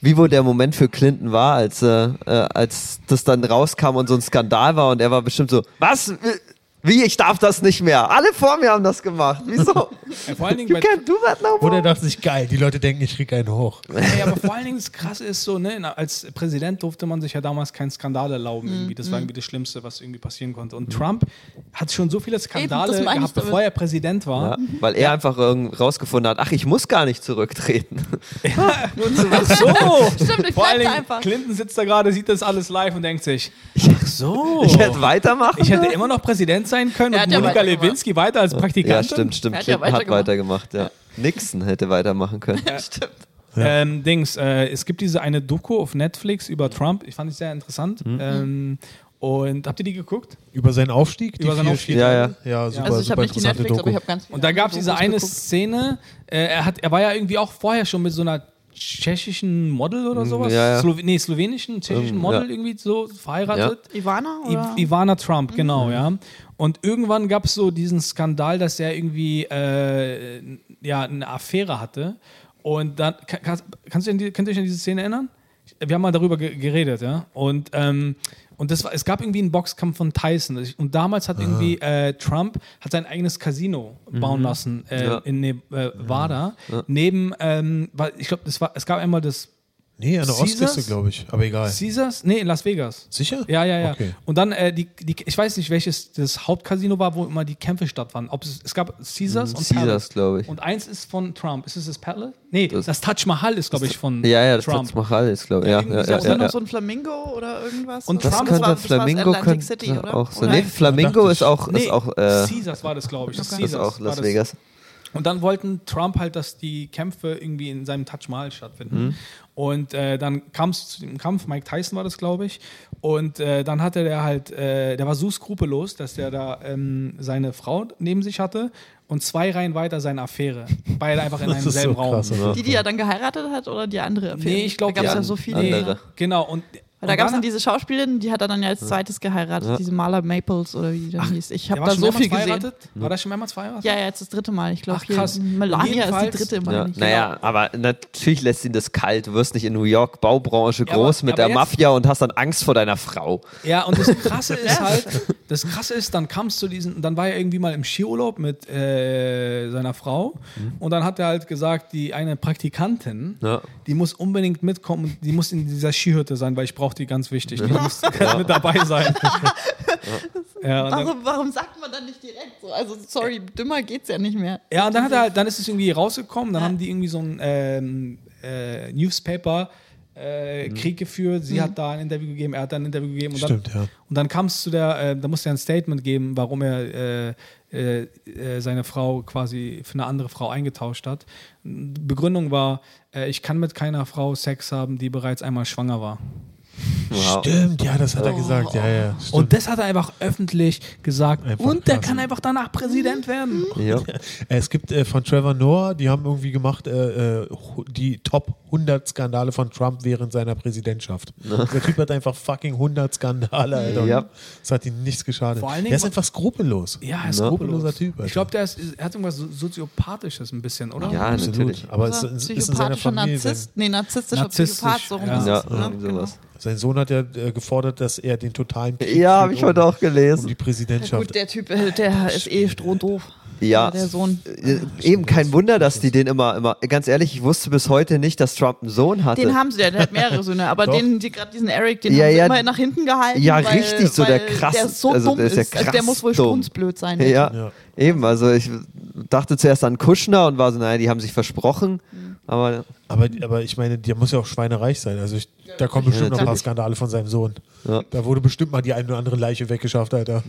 Wie wohl der Moment für Clinton war, als, äh, äh, als das dann rauskam und so ein Skandal war und er war bestimmt so, was? Wie, ich darf das nicht mehr. Alle vor mir haben das gemacht. Wieso? Ja, vor allen Dingen You bei, can't do that no Oder more. dachte sich, geil, die Leute denken, ich krieg einen hoch. Ey, aber vor allen Dingen das Krasse ist so, ne, als Präsident durfte man sich ja damals keinen Skandal erlauben. Irgendwie. Das war irgendwie das Schlimmste, was irgendwie passieren konnte. Und Trump hat schon so viele Skandale ich gehabt, damit. bevor er Präsident war. Ja, weil er einfach irgend rausgefunden hat, ach, ich muss gar nicht zurücktreten. Ach so! Stimmt, ich Vor allen Dingen, einfach. Clinton sitzt da gerade, sieht das alles live und denkt sich, ach so. Ich hätte weitermachen Ich hätte immer noch Präsident sein können Er und ja Monika. Lewinsky weiter als Praktikantin. Ja, stimmt, stimmt. Er hat ja Clinton hat weitergemacht. ja. Nixon hätte weitermachen können. Stimmt. Ähm, Dings, äh, es gibt diese eine Doku auf Netflix über Trump, ich fand die sehr interessant. Mhm. Ähm, und habt ihr die geguckt? Über seinen Aufstieg? Über seinen Aufstieg. Ja, ja. Ja, super, Also ich super habe nicht die Netflix, aber Doku. ich habe ganz viele Und da gab es diese eine geguckt. Szene, äh, er, hat, er war ja irgendwie auch vorher schon mit so einer tschechischen Model oder sowas. Mm, ja, ja. Slow nee, slowenischen, tschechischen Ähm, Model ja. irgendwie so verheiratet. Ivana? Oder? I Ivana Trump, genau, ja. Und irgendwann gab es so diesen Skandal, dass er irgendwie äh, ja, eine Affäre hatte. Und dann, kann, kannst, kannst du an die, könnt ihr euch an diese Szene erinnern? Wir haben mal darüber ge geredet, ja. Und, ähm, und das war, es gab irgendwie einen Boxkampf von Tyson. Und damals hat irgendwie äh, Trump hat sein eigenes Casino bauen lassen äh, Ja. in Nevada. Neben, ähm, weil ich glaube, das war, es gab einmal das Nee, an der Caesars? Ostküste, glaube ich. Aber egal. Caesars? Nee, in Las Vegas. Sicher? Ja, ja, ja. Okay. Und dann, äh, die, die, ich weiß nicht, welches das Hauptcasino war, wo immer die Kämpfe stattfanden. Ob es, es gab Caesars und Mhm. Caesars, Palace. glaube ich. Und eins ist von Trump. Ist es das Palace? Nee, das, Das- Taj Mahal ist, glaube ich, von Ja, ja, das Trump. Taj Mahal ist, glaube ich. Ja, ja, ja, Ist ja, da noch ja. so ein Flamingo oder irgendwas? Und Das Trump war- könnte das war Flamingo Atlantic könnte City, oder? auch so. Oder? Nee, Flamingo ist auch, Nee, ist auch, äh, Caesars war das, glaube ich. Das, Okay. ist ist Caesars auch Las das. Und dann wollten Trump halt, dass die Kämpfe irgendwie in seinem Taj Mahal stattfinden. Mhm. Und äh, dann kam es zu dem Kampf, Mike Tyson war das, glaube ich. Und äh, dann hatte der halt, äh, der war so skrupellos, dass der da ähm, seine Frau neben sich hatte und zwei Reihen weiter seine Affäre. Beide einfach in einem selben so Raum. krass? Die, die er dann geheiratet hat oder die andere Affäre? Nee, ich glaub, Da gab es ja so viele. andere. Genau. Und, Weil da gab es dann- diese Schauspielerin, die hat er dann ja als zweites geheiratet, Ja. diese Maler Maples oder wie die dann hieß. Ich habe da so viel gesehen. War der schon mehrmals verheiratet? Ja, ja, jetzt das dritte Mal. Ich glaube, Ach. Melania ist die dritte, meine Ja. ich. Naja, aber natürlich lässt ihn das kalt. Du wirst nicht in New York Baubranche Ja, groß aber- mit aber der Mafia und hast dann Angst vor deiner Frau. Ja, und das Krasse ist halt, das Krasse ist, dann kam es zu diesen, dann war er irgendwie mal im Skiurlaub mit äh, seiner Frau und dann hat er halt gesagt, die eine Praktikantin, Ja. die muss unbedingt mitkommen, die muss in dieser Skihütte sein, weil ich brauche die ganz wichtig, die muss mit dabei sein. ja, und dann, Warum, warum sagt man dann nicht direkt so? Also, sorry, dümmer geht's ja nicht mehr. ja, und dann hat er halt, dann ist es irgendwie rausgekommen, dann haben die irgendwie so ein ähm, äh, Newspaper äh, Krieg geführt. Sie hat da ein Interview gegeben, er hat da ein Interview gegeben. Und dann, Stimmt, ja. Und dann kam es zu der, äh, da musste er ein Statement geben, warum er äh, äh, äh, seine Frau quasi für eine andere Frau eingetauscht hat. Begründung war, äh, ich kann mit keiner Frau Sex haben, die bereits einmal schwanger war. Wow. Stimmt, ja, das hat er gesagt. Ja, ja. Stimmt. Und das hat er einfach öffentlich gesagt. Einfach und der krass. kann einfach danach Präsident werden. Ja. Äh, Es gibt äh, von Trevor Noah, die haben irgendwie gemacht, äh, äh, die Top 100 Skandale von Trump während seiner Präsidentschaft. Der Typ hat einfach fucking 100 Skandale, Alter. Ja. Das hat ihm nichts geschadet. Vor allen Dingen der ist einfach skrupellos. Ja, er ist Ja. skrupellos. Skrupelloser Typ, Alter. Ich glaube, der ist, er hat irgendwas so- soziopathisches ein bisschen, oder? Ja, natürlich. Aber es ist, ist in seiner Familie. Narzisst. Nee, narzisstischer Narzisstisch, Psychopath, so rum ja. Ja, es, ne? Sein Sohn hat ja äh, gefordert, dass er den totalen Krieg Ja, habe führt ich heute um, auch um gelesen. die Ja, Präsidentschaft. gut, der Typ, äh, der ist eh strohdoof. Ja. Der Sohn. Äh, Eben kein Wunder, dass die den immer, immer, ganz ehrlich, ich wusste bis heute nicht, dass Trump einen Sohn hatte. Den haben sie ja, der hat mehrere Söhne, aber den, die, gerade diesen Eric, den Ja, haben sie ja. immer nach hinten gehalten. Ja, weil, richtig, so der krass- Der so also dumm der ist ja also der krass muss wohl strunzblöd sein. ja. Ja. eben, also ich dachte zuerst an Kushner und war so, naja, die haben sich versprochen, aber Aber, aber ich meine, der muss ja auch schweinereich sein. Also ich, da kommen bestimmt noch ein paar. Skandale von seinem Sohn. Ja. Da wurde bestimmt mal die eine oder andere Leiche weggeschafft, Alter.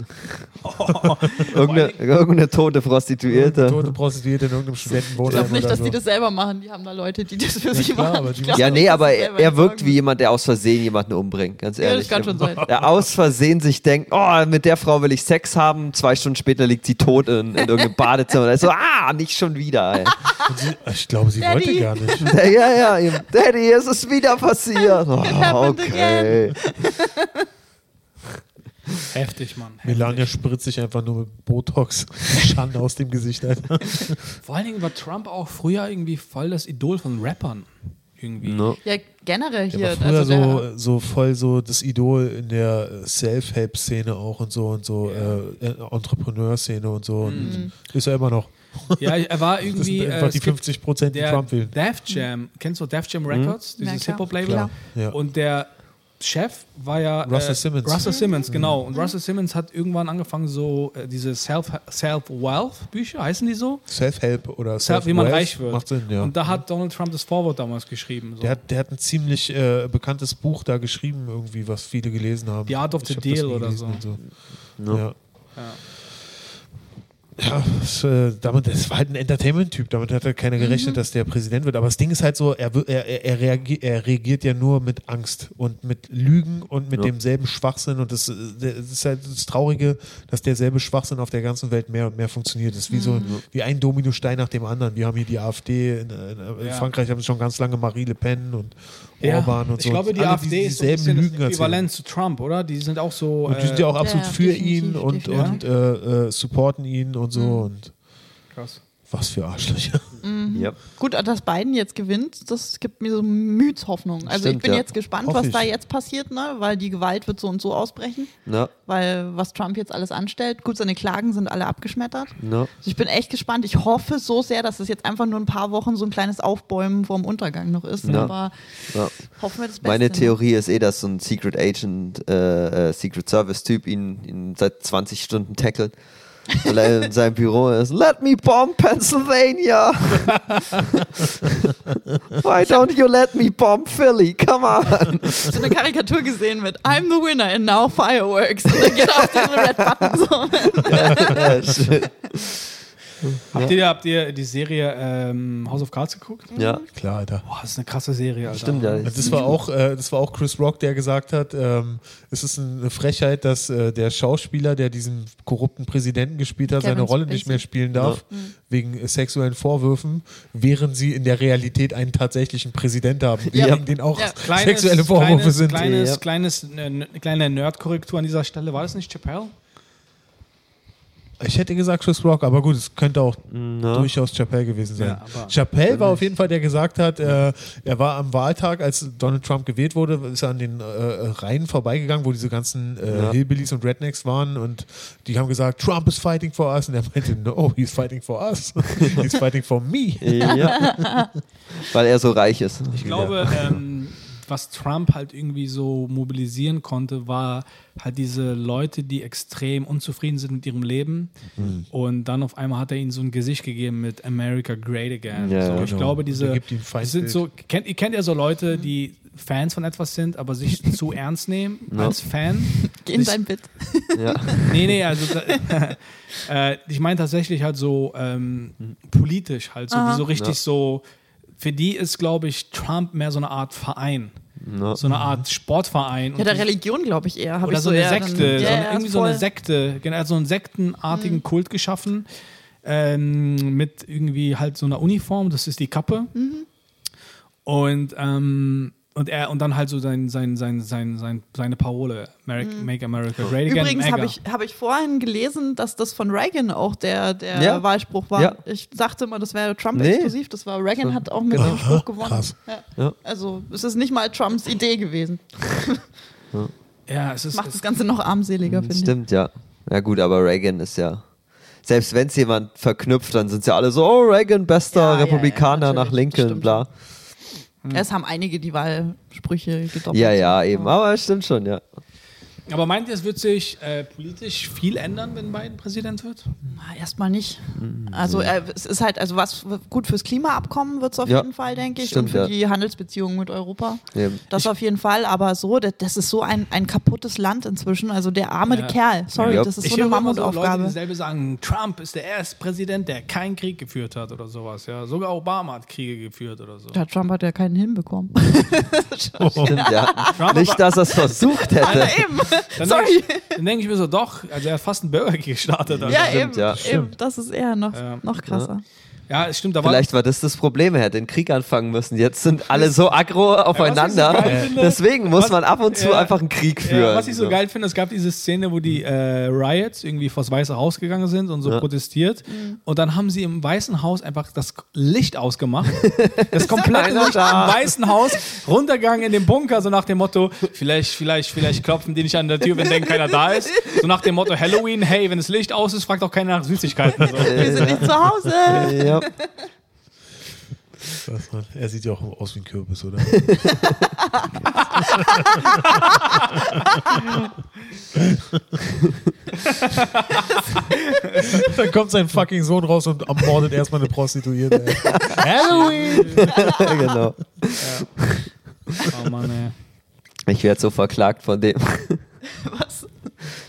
irgendeine, irgendeine tote Prostituierte. Tote Prostituierte in irgendeinem Ich Studentenwohnheim glaube nicht, oder dass so. die das selber machen. Die haben da Leute, die das für Ja, sie klar, machen. Ich Ja, nee, aber er, er wirkt wie jemand, der aus Versehen jemanden umbringt, ganz Ja, das ehrlich. kann schon sein. Der aus Versehen sich denkt, oh, mit der Frau will ich Sex haben, zwei Stunden später liegt sie tot in, in irgendeinem Badezimmer. Da ist so, ah, nicht schon wieder. Ey. Und sie, ich glaube, sie Daddy. wollte gar nicht. ja, ja, eben, Daddy, es ist wieder passiert. Oh, okay. Heftig, Mann. Melania spritzt sich einfach nur mit Botox Schande aus dem Gesicht. Alter. Vor allen Dingen war Trump auch früher irgendwie voll das Idol von Rappern. Irgendwie. No. Ja, generell Der hier. war früher also der, so, so voll so das Idol in der Self-Help-Szene auch und so und so äh, äh, Entrepreneur-Szene und so. Und ist er immer noch. Ja, er war Das irgendwie. sind äh, die gibt 50 Prozent, die der Trump wählen. Def Jam, kennst du Def Jam Records, Ja, dieses. Hip-Hop-Label? Klar. Ja. Und der Chef war ja Russell äh, Simmons. Russell Simmons, Mhm. genau. Und Russell Simmons hat irgendwann angefangen, so äh, diese Self- Self-Wealth-Bücher, heißen die so? Self-Help oder Self, wie man reich wird. Macht Sinn, ja. Und da hat Donald Trump das Vorwort damals geschrieben. So. der, hat, der hat ein ziemlich äh, bekanntes Buch da geschrieben, irgendwie, was viele gelesen haben. The Art of Ich the das Deal oder so. und No. Ja. Ja. Ja, äh, damit, das war halt ein Entertainment-Typ, damit hat er keiner gerechnet, dass der Präsident wird. Aber das Ding ist halt so, er, er, er, er, reagiert, er reagiert ja nur mit Angst und mit Lügen und mit Ja. demselben Schwachsinn. Und das, äh, das ist halt das Traurige, dass derselbe Schwachsinn auf der ganzen Welt mehr und mehr funktioniert. Das ist wie so wie ein Dominostein nach dem anderen. Wir haben hier die AfD, in, in, in Ja. Frankreich haben sie schon ganz lange Marie Le Pen und Ja, Orban und ich so. glaube, die Alle AfD ist so ein bisschen das Lügen erzählen. Äquivalent zu Trump, oder? Die sind auch so. Und die sind ja auch Ja, absolut ja, für ihn und, und äh, äh, supporten ihn und so. Und krass. Was für Arschlöcher. Yep. Gut, dass Biden jetzt gewinnt, das gibt mir so Mütshoffnung. Also Stimmt, ich bin ja. jetzt gespannt, Hoffe was ich. da jetzt passiert, ne? weil die Gewalt wird so und so ausbrechen. No. Weil was Trump jetzt alles anstellt, gut, seine Klagen sind alle abgeschmettert. Also ich bin echt gespannt. Ich hoffe so sehr, dass es jetzt einfach nur ein paar Wochen so ein kleines Aufbäumen vorm Untergang noch ist. Ja. Aber Ja. hoffen wir das Beste. Meine ne? Theorie ist eh, dass so ein Secret Agent, äh, äh, Secret Service Typ ihn, ihn seit 20 Stunden tackelt. Weil er in seinem Büro ist. Let me bomb Pennsylvania. Why don't you let me bomb Philly? Come on. so eine Karikatur gesehen mit I'm the winner and now fireworks. Und dann geht auf diesen Red Button so. Ja, shit. Habt, ihr, habt ihr die Serie ähm, House of Cards geguckt? ja. Klar, Alter. Boah, das ist eine krasse Serie, Alter. stimmt ja. Das war auch, äh, das war auch Chris Rock, der gesagt hat, ähm, es ist eine Frechheit, dass äh, der Schauspieler, der diesen korrupten Präsidenten gespielt hat, Kevin seine Rolle Spacey. nicht mehr spielen darf wegen äh, sexuellen Vorwürfen, während sie in der Realität einen tatsächlichen Präsident haben, Ja. gegen den auch Ja. sexuelle Vorwürfe kleines, sind. Kleines, Ja. kleines, äh, kleine Nerd-Korrektur an dieser Stelle. War das nicht Chappelle? Ich hätte gesagt Chris Rock, aber gut, es könnte auch No. durchaus Chappelle gewesen sein. Ja, Chappelle war auf jeden Fall, der gesagt hat, äh, er war am Wahltag, als Donald Trump gewählt wurde, ist er an den äh, Reihen vorbeigegangen, wo diese ganzen äh, Ja. Hillbillies und Rednecks waren und die haben gesagt, Trump is fighting for us und er meinte, no, he's fighting for us. he's fighting for me. Ja. Weil er so reich ist. Ich glaube, ähm, was Trump halt irgendwie so mobilisieren konnte, war halt diese Leute, die extrem unzufrieden sind mit ihrem Leben. Und dann auf einmal hat er ihnen so ein Gesicht gegeben mit America Great Again. Ja, so, ich genau. glaube, Und diese sind so, kennt, ihr kennt ja so Leute, die Fans von etwas sind, aber sich zu ernst nehmen Ja. als Fan. Geh in Ich- dein Bett. Ja. Nee, nee, also äh, ich meine tatsächlich halt so ähm, politisch halt, so, Aha. so richtig Ja. so, für die ist, glaube ich, Trump mehr so eine Art Verein, No. so eine Art Sportverein. Ja, der Religion, glaube ich, eher. Oder ich so eine eher dann- Sekte, Ja, so ja, eine, irgendwie so eine. Mhm. Sekte, genau, so einen sektenartigen Kult geschaffen ähm, mit irgendwie halt so einer Uniform, das ist die Kappe. Mhm. Und, ähm, und er und dann halt so sein, sein, sein, sein, sein, seine Parole, America, Make America Great Again. Mhm. Übrigens habe ich, hab ich vorhin gelesen, dass das von Reagan auch der, der Ja. Wahlspruch war. Ja. Ich dachte immer, das wäre Trump Nee. exklusiv. Das war Reagan So. hat auch mit Genau. dem Spruch gewonnen. krass. Ja. Ja. Also es ist nicht mal Trumps Idee gewesen. ja, es ist, Macht es, das Ganze noch armseliger, finde ich. Stimmt, ja. Ja gut, aber Reagan ist ja. Selbst wenn es jemand verknüpft, dann sind sie alle so, oh, Reagan, bester Ja, ja, ja, Republikaner nach Lincoln, stimmt bla. Es haben einige die Wahlsprüche gedoppelt. Ja, ja, eben. Aber es stimmt schon, ja. Aber meint ihr, es wird sich äh, politisch viel ändern, wenn Biden Präsident wird? Na, Erstmal nicht. Mhm. Also äh, es ist halt, also was gut fürs Klimaabkommen wird es auf Ja, jeden Fall, denke ich. stimmt, und für ja. die Handelsbeziehungen mit Europa. Eben. Das auf jeden Fall, aber so, das, das ist so ein, ein kaputtes Land inzwischen. Also der arme Ja. Kerl, sorry, Ja. das ist ich so eine höre immer so Leute, Mammutaufgabe. die selber sagen, Trump ist der erste Präsident, der keinen Krieg geführt hat oder sowas. Ja, sogar Obama hat Kriege geführt oder so. ja, Trump hat ja keinen hinbekommen. Stimmt, ja. Trump Nicht, dass er es versucht hätte. eben. Dann Sorry. denke ich, dann denk ich mir so, doch, also er hat fast einen Bürgerkrieg gestartet. Also. Ja, Stimmt, eben, ja. eben. Das ist eher noch, Ja. noch krasser. Ja, es stimmt, da Vielleicht war das das Problem, er hätte den Krieg anfangen müssen. Jetzt sind alle so aggro aufeinander. geil finde- Deswegen muss was- man ab und zu ja. einfach einen Krieg führen. Ja, was ich so geil finde, es gab diese Szene, wo die äh, Riots irgendwie vors Weiße Haus gegangen sind und so Ja. protestiert. Und dann haben sie im Weißen Haus einfach das Licht ausgemacht. Das komplette Licht da. im Weißen Haus runtergegangen in den Bunker, so nach dem Motto, vielleicht, vielleicht, vielleicht klopfen die nicht an der Tür, wenn denken, keiner da ist. So nach dem Motto Halloween, hey, wenn das Licht aus ist, fragt auch keiner nach Süßigkeiten. So. Wir sind nicht zu Hause. Ja. Er sieht ja auch aus wie ein Kürbis, oder? Dann kommt sein fucking Sohn raus und ermordet erstmal eine Prostituierte. ey. Halloween! genau. Oh Mann, ey. Ich werde so verklagt von dem. Was?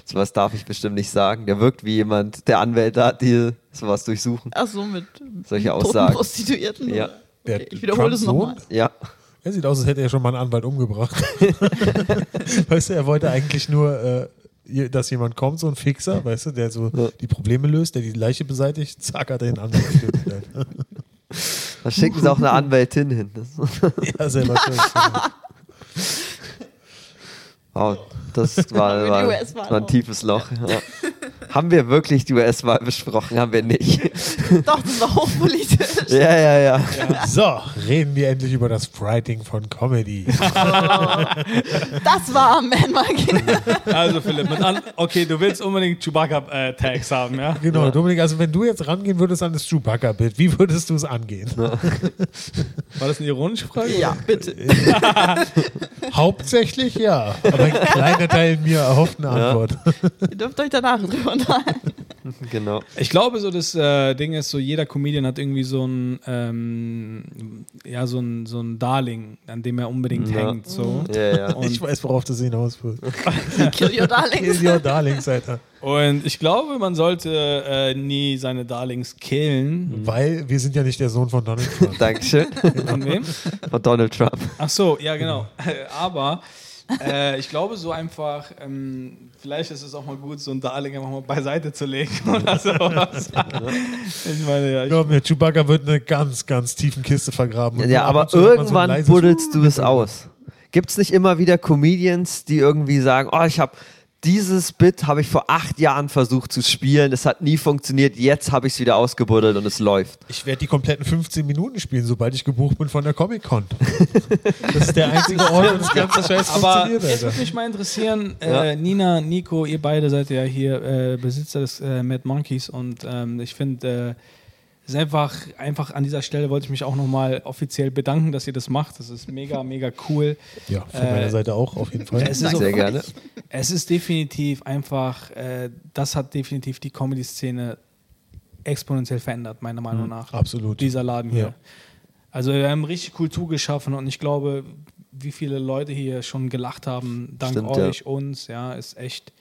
Sowas darf ich bestimmt nicht sagen. Der wirkt wie jemand, der Anwälte hat, die sowas durchsuchen. Ach so, mit Solche Aussagen. Prostituierten? Ja. Okay, ich wiederhole es nochmal. Ja. Er sieht aus, als hätte er schon mal einen Anwalt umgebracht. weißt du, er wollte eigentlich nur, äh, dass jemand kommt, so ein Fixer, weißt du, der so Ja. die Probleme löst, der die Leiche beseitigt, zack, hat er den Anwalt getötet. Da schicken sie auch eine Anwältin hin. Ja, selber schuld. wow, das war, war, war ein auch. tiefes Loch. Ja. Haben wir wirklich die US-Wahl besprochen? Haben wir nicht. Doch, das war hochpolitisch. Ja, ja, ja. So, reden wir endlich über das Writing von Comedy. Das war Man Monkey. Also Philipp, mit an okay, du willst unbedingt Chewbacca-Tags haben, ja? Genau, Dominik, also wenn du jetzt rangehen würdest an das Chewbacca-Bild, wie würdest du es angehen? War das eine ironische Frage? Ja, bitte. Hauptsächlich ja, aber ein kleiner Teil mir erhofft eine Antwort. Ihr dürft euch danach drüber unterhalten. Genau. Ich glaube, so das äh, Ding ist, so jeder Comedian hat irgendwie so ein, ähm, ja, so ein, so ein Darling, an dem er unbedingt Ja. hängt. So. Ja, ja. Und, Ich weiß, worauf das hinaus wird. Kill your darlings. Kill your darlings, Alter. und ich glaube, man sollte äh, nie seine Darlings killen. Weil wir sind ja nicht der Sohn von Donald Trump. Dankeschön. Von wem? Von Donald Trump. Ach so, ja, genau. Aber äh, ich glaube, so einfach, ähm, vielleicht ist es auch mal gut, so ein Darling einfach mal beiseite zu legen oder sowas. ich meine, ja, ich, Glaub mir, Chewbacca wird in einer ganz, ganz tiefen Kiste vergraben. Und Ja, ab aber so irgendwann leises buddelst du es aus. Gibt es nicht immer wieder Comedians, die irgendwie sagen, oh, ich habe dieses Bit habe ich vor acht Jahren versucht zu spielen, es hat nie funktioniert, jetzt habe ich es wieder ausgebuddelt und es läuft. Ich werde die kompletten 15 Minuten spielen, sobald ich gebucht bin von der Comic-Con. Das ist der einzige Ort, wo das ganze Scheiß aber funktioniert, jetzt Alter. würde mich mal interessieren, Ja. äh, Nina, Nico, ihr beide seid ja hier äh, Besitzer des äh, Mad Monkeys und ähm, ich finde, äh, es ist einfach, einfach an dieser Stelle wollte ich mich auch nochmal offiziell bedanken, dass ihr das macht. Das ist mega, mega cool. Ja, von Äh, meiner Seite auch, auf jeden Fall. Es ist, Sehr auch, gerne. es ist definitiv einfach, äh, das hat definitiv die Comedy-Szene exponentiell verändert, meiner Meinung nach. Absolut. Dieser Laden hier. Ja. Also wir haben richtig Kultur geschaffen und ich glaube, wie viele Leute hier schon gelacht haben, dank Stimmt, ja. euch, uns, ja, ist echt,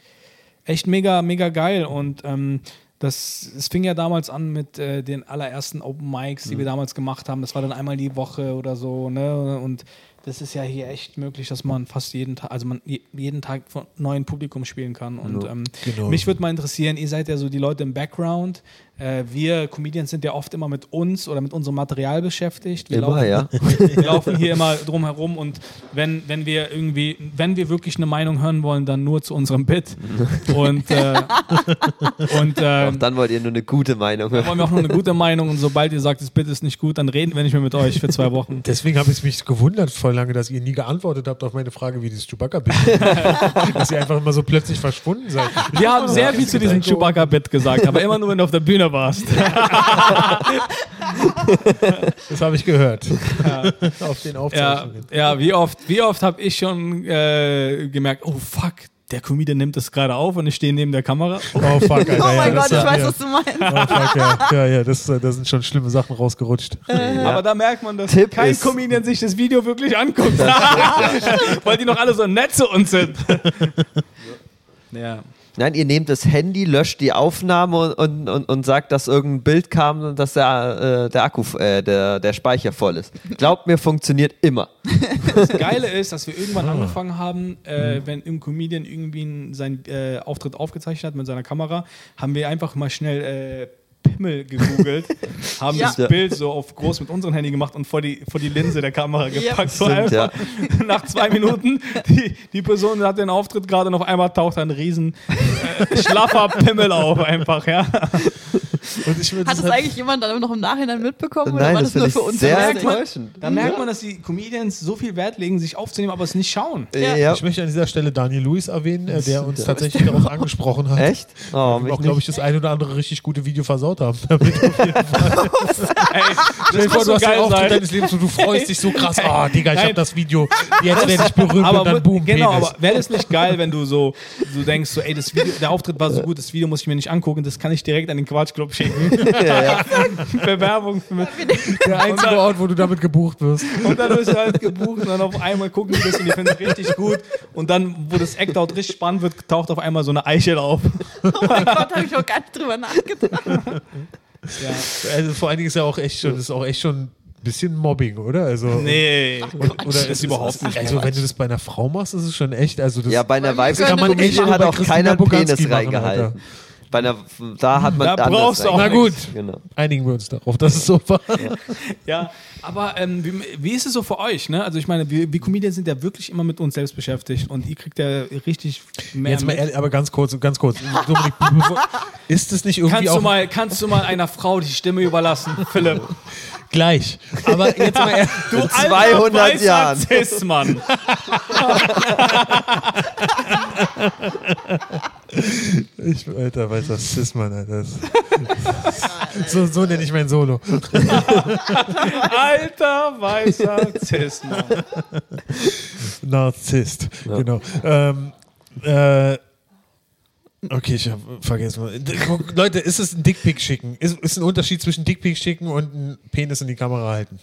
echt mega, mega geil. Und ähm, das, es fing ja damals an mit äh, den allerersten Open Mics, die wir damals gemacht haben. Das war dann einmal die Woche oder so, ne? Und das ist ja hier echt möglich, dass man fast jeden Tag, also man je- jeden Tag von neuem Publikum spielen kann. Und ähm, Genau. mich würde mal interessieren, ihr seid ja so die Leute im Background. Äh, wir Comedians sind ja oft immer mit uns oder mit unserem Material beschäftigt. Wir Immer, laufen, ja. wir laufen hier immer drum herum und wenn, wenn wir irgendwie, wenn wir wirklich eine Meinung hören wollen, dann nur zu unserem Bit. Und, äh, und äh, Auch dann wollt ihr nur eine gute Meinung hören. wollen wir auch nur eine gute Meinung und sobald ihr sagt, das Bit ist nicht gut, dann reden wir nicht mehr mit euch für zwei Wochen. Deswegen habe ich mich gewundert voll lange, dass ihr nie geantwortet habt auf meine Frage, wie dieses Chewbacca-Bild Dass ihr einfach immer so plötzlich verschwunden seid. Wir haben sehr viel zu diesem Chewbacca-Bit gesagt, aber immer nur, wenn du auf der Bühne warst. Das habe ich gehört. auf den Ja, Aufzeichnungen. ja wie oft, wie oft habe ich schon äh, gemerkt, oh fuck, der Comedian nimmt das gerade auf und ich stehe neben der Kamera. Oh fuck, Alter. Oh ja, mein das Gott, ich war- weiß, ja. was du meinst. Oh fuck, ja. Ja, ja, das, äh, da sind schon schlimme Sachen rausgerutscht. Aber da merkt man, dass Tipp kein Comedian sich das Video wirklich anguckt. Weil die noch alle so nett zu uns sind. ja. Nein, ihr nehmt das Handy, löscht die Aufnahme und, und, und, und sagt, dass irgendein Bild kam und dass der, äh, der Akku, äh, der, der Speicher voll ist. Glaubt mir, funktioniert immer. Das Geile ist, dass wir irgendwann angefangen haben, äh, wenn ein Comedian irgendwie seinen äh, Auftritt aufgezeichnet hat mit seiner Kamera, haben wir einfach mal schnell äh, Pimmel gegoogelt, haben Ja. das Bild so auf groß mit unserem Handy gemacht und vor die, vor die Linse der Kamera gepackt. so Stimmt, einfach. Nach zwei Minuten, die, die Person hat den Auftritt gerade und auf einmal taucht ein riesen äh, schlaffer Pimmel auf einfach, ja. Und ich würde Hat es eigentlich jemand dann noch im Nachhinein mitbekommen oder Nein, war das das nur für uns? sehr enttäuschend. Da merkt man, dass die Comedians so viel Wert legen, sich aufzunehmen, aber es nicht schauen. Ja. Ja. Ich möchte an dieser Stelle Daniel Lewis erwähnen, äh, der uns tatsächlich darauf angesprochen hat. Echt? Oh, Wir auch, glaube ich, das ein oder andere richtig gute Video versaut haben. Damit auf jeden Fall. Ey, Stell dir vor, du so hast den Auftritt deines Lebens und du freust dich so krass. Ah, Digga, ich Nein. hab das Video. Jetzt werde ich berühmt aber und dann boom, genau, Penis. aber wäre das nicht geil, wenn du so, du denkst so, ey, das Video, der Auftritt war so gut, das Video muss ich mir nicht angucken, das kann ich direkt an den Quatschclub schicken. Ja, ja. Bewerbung für mich. der einzige Ort, wo du damit gebucht wirst. Und dann wirst du halt gebucht und dann auf einmal gucken die das und die finden es richtig gut. Und dann, wo das Act-Out richtig spannend wird, taucht auf einmal so eine Eichel auf. Oh mein Gott, habe ich noch gar nicht drüber nachgedacht. Ja. Also vor allen Dingen ist ja auch echt schon, ist auch echt schon ein bisschen Mobbing, oder? Also, Nee. Und, oder das ist überhaupt nicht. Also wenn du das bei einer Frau machst, ist es schon echt. Also das ja, bei einer weiblichen nur hat auch keiner Penis reingehalten. Alter. Bei einer, da hat man Da anders brauchst du auch Na gut, Genau. einigen wir uns darauf, dass es so war. Ja, aber ähm, wie, wie ist es so für euch? Ne? Also ich meine, wir, wir Comedians sind ja wirklich immer mit uns selbst beschäftigt und ihr kriegt ja richtig mehr Jetzt mal ehrlich, aber ganz kurz, ganz kurz. Dominik, ist es nicht irgendwie Kannst auch du, mal, kannst du mal einer Frau die Stimme überlassen, Philipp? gleich? Aber jetzt mal ehrlich. Du In 200 Jahren. Cis-Mann. Ich, Alter, weiß das Cis-Mann, Alter. Das- so, so nenne ich mein Solo. Alter, weißer Cis-Mann. Narzisst, genau. Ähm, äh, okay, ich hab vergessen. Guck, Leute, ist es ein Dickpick schicken? Ist, ist ein Unterschied zwischen Dickpick schicken und ein Penis in die Kamera halten?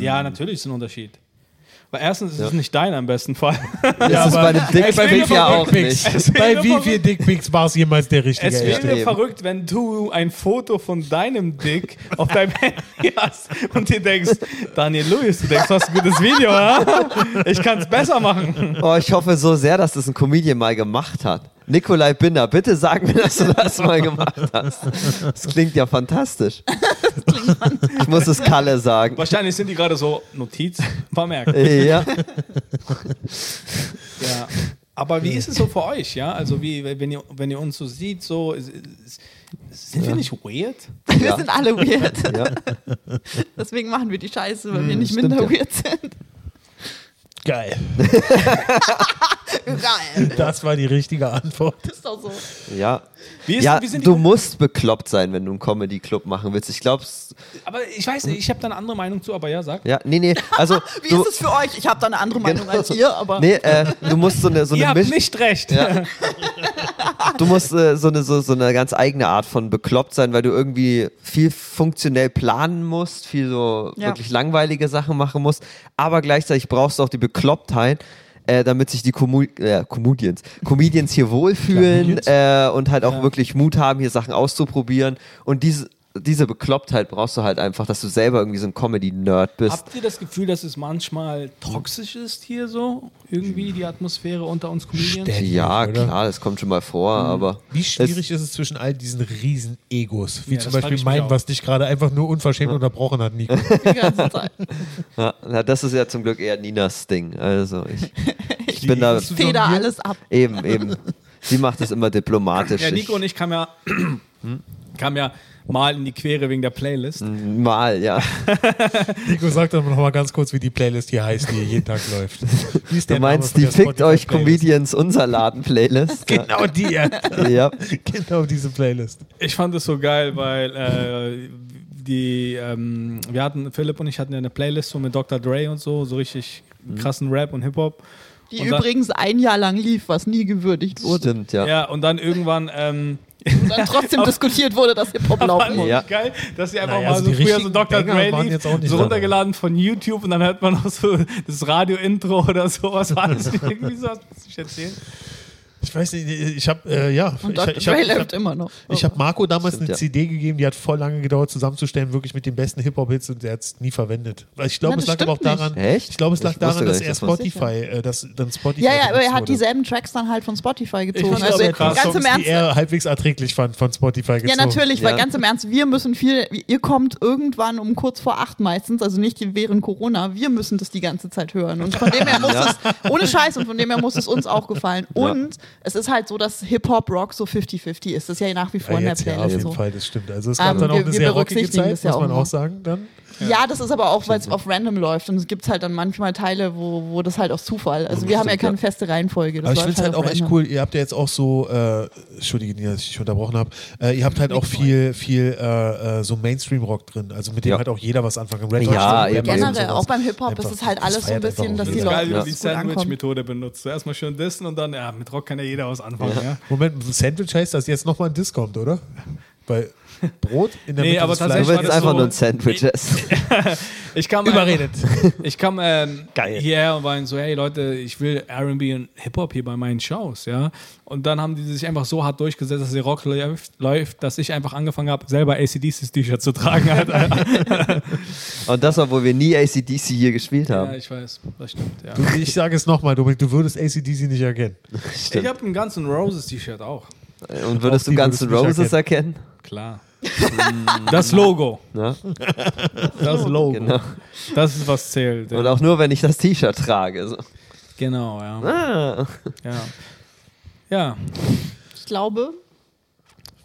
Ja, natürlich ist ein Unterschied. Weil erstens ist es nicht deiner im besten Fall. Das ist bei dem Dickpick Bei wie ja vielen auch Dickpics? nicht. Bei wie vielen Dickpics war es jemals der richtige? Es wäre Eben. verrückt, wenn du ein Foto von deinem Dick auf deinem Handy hast und dir denkst, Daniel Lewis, du denkst, du hast ein gutes Video, ja? Ich kann es besser machen. Oh, ich hoffe so sehr, dass das ein Comedian mal gemacht hat. Nikolai Binder, bitte sag mir, dass du das mal gemacht hast. Das klingt ja fantastisch. Ich muss es Kalle sagen. Wahrscheinlich sind die gerade so Notiz vermerkt. Ja. Ja. Aber wie ist es so für euch, ja? Also wie, wenn ihr, wenn ihr uns so sieht, so ist- ist- sind wir nicht weird? Wir Ja. sind alle weird. ja. Deswegen machen wir die Scheiße, weil wir nicht stimmt, minder ja. weird sind. Geil. Geil. Das war die richtige Antwort. Ist doch so. Ja. Wie ist- ja, wie sind die du musst bekloppt sein, wenn du einen Comedy-Club machen willst. Ich glaube, Aber ich weiß nicht, ich habe da eine andere Meinung zu, aber ja, sag. ja, nee, nee, also Wie du, ist es für euch? Ich habe da eine andere Meinung Genau. als ihr, aber nee, äh, du musst so eine, so Ihr eine habt Misch nicht recht. Ja. Du musst äh, so, eine, so, so eine ganz eigene Art von bekloppt sein, weil du irgendwie viel funktionell planen musst, viel so Ja. wirklich langweilige Sachen machen musst, aber gleichzeitig brauchst du auch die Beklopptheit, äh, damit sich die Commu äh, Comedians, Comedians hier wohlfühlen äh, und halt auch Ja. wirklich Mut haben, hier Sachen auszuprobieren. Und diese, diese Beklopptheit brauchst du halt einfach, dass du selber irgendwie so ein Comedy-Nerd bist. Habt ihr das Gefühl, dass es manchmal toxisch ist hier so? Irgendwie die Atmosphäre unter uns Comedians? Ständig, ja, oder? klar, das kommt schon mal vor, aber Wie schwierig ist es zwischen all diesen riesen Egos? Wie Ja, zum Beispiel ich mein, was dich gerade einfach nur unverschämt unterbrochen hat, Nico. die ganze Zeit. Ja, na, das ist ja zum Glück eher Ninas Ding. Also ich, ich bin da du Feder alles ab. eben, eben. Sie macht es immer diplomatisch. Ja, Nico und ich kamen ja, kamen ja mal in die Quere wegen der Playlist. Mal, ja. Nico, sag doch noch mal ganz kurz, wie die Playlist hier heißt, die hier jeden Tag läuft. Wie ist Du meinst die Fickt euch? Comedians unser Laden-Playlist? Genau die, ja. ja. genau diese Playlist. Ich fand es so geil, weil äh, die, ähm, wir hatten, Philipp und ich hatten ja eine Playlist so mit Dr. Dre und so, so richtig krassen Rap und Hip-Hop. Die Und übrigens ein Jahr lang lief, was nie gewürdigt wurde. Stimmt, ja. Ja, und dann irgendwann ähm, Und dann trotzdem diskutiert wurde, dass Hip-Hop laufen muss. Ja. geil, dass sie einfach Naja, mal also so die früher so Dr. Dre so runtergeladen von YouTube und dann hört man noch so das Radio-Intro oder sowas. War das irgendwie so? Hast du mich erzählen? Ich weiß nicht, ich habe, äh, ja. Und ich, Dr. ich hab, ich hab, immer noch. ich habe Marco damals Stimmt, eine ja. CD gegeben, die hat voll lange gedauert zusammenzustellen, wirklich mit den besten Hip-Hop-Hits und der hat es nie verwendet. Weil ich glaube, es lag aber auch daran. Echt? ich glaube, es lag Ich daran, dass er Spotify, äh, dass dann Spotify Ja, ja, aber er hat wurde. dieselben Tracks dann halt von Spotify gezogen. find's Also krass. ganz Songs, im Ernst. die er halbwegs erträglich fand, von Spotify gezogen. Ja, natürlich, weil Ja. ganz im Ernst, wir müssen viel, ihr kommt irgendwann um kurz vor acht meistens, also nicht während Corona, wir müssen das die ganze Zeit hören. Und von dem her muss Ja. es, ohne Scheiß, und von dem her muss es uns auch gefallen. Ja. Es ist halt so, dass Hip-Hop, Rock so 50-50 ist. Das ist ja nach wie vor Ja, in der jetzt ja, auf Playlist jeden so. Fall, das stimmt. Also es gab Ähm, dann auch wir- eine sehr rockige Zeit, muss man auch sagen dann. Ja. das ist aber auch, weil es auf random läuft. Und es gibt halt dann manchmal Teile, wo, wo das halt aus Zufall. Also wir haben ja keine feste Reihenfolge. Das Aber ich finde es halt auf auch echt cool. Ihr habt ja jetzt auch so, äh, Entschuldige, Nina, dass ich dich unterbrochen habe. Äh, ihr habt halt auch viel, viel äh, äh, so Mainstream-Rock drin. Also mit dem Ja. hat auch jeder was anfangen kann. Red Ja, eben. Generell, sowas. auch beim Hip-Hop ist es halt alles so ein bisschen, dass die jeder. Das ist Leute geil, wie die. Sandwich-Methode benutzt. Zuerst mal schön dissen und dann, ja, mit Rock kann ja jeder was anfangen. Ja. Moment, Sandwich heißt, dass jetzt nochmal ein Diss kommt, oder? Weil Brot in der Nee, Mitte aber des Du tatsächlich war willst das einfach so- nur ein Sandwich essen. Ich kam Überredet. Ich kam ähm, Geil. hierher und war so, hey Leute, ich will R&B und Hip-Hop hier bei meinen Shows, ja. Und dann haben die sich einfach so hart durchgesetzt, dass die Rock läuft, läuft dass ich einfach angefangen habe, selber ACDC's T-Shirt zu tragen. Alter. Und das, obwohl wir nie ACDC hier gespielt ja, haben. ich weiß, das stimmt, ja. Du, ich sage es nochmal, Dominik, du würdest ACDC nicht erkennen. Ich habe ein Guns N' Roses T-Shirt auch, Und würdest Auch du die Guns N' würdest du Roses erkennen? Klar. das Logo, Ja, das Logo, genau. das ist was zählt. Ja. Und auch nur, wenn ich das T-Shirt trage. So. Genau, ja. Ah. ja. Ja, Ich glaube,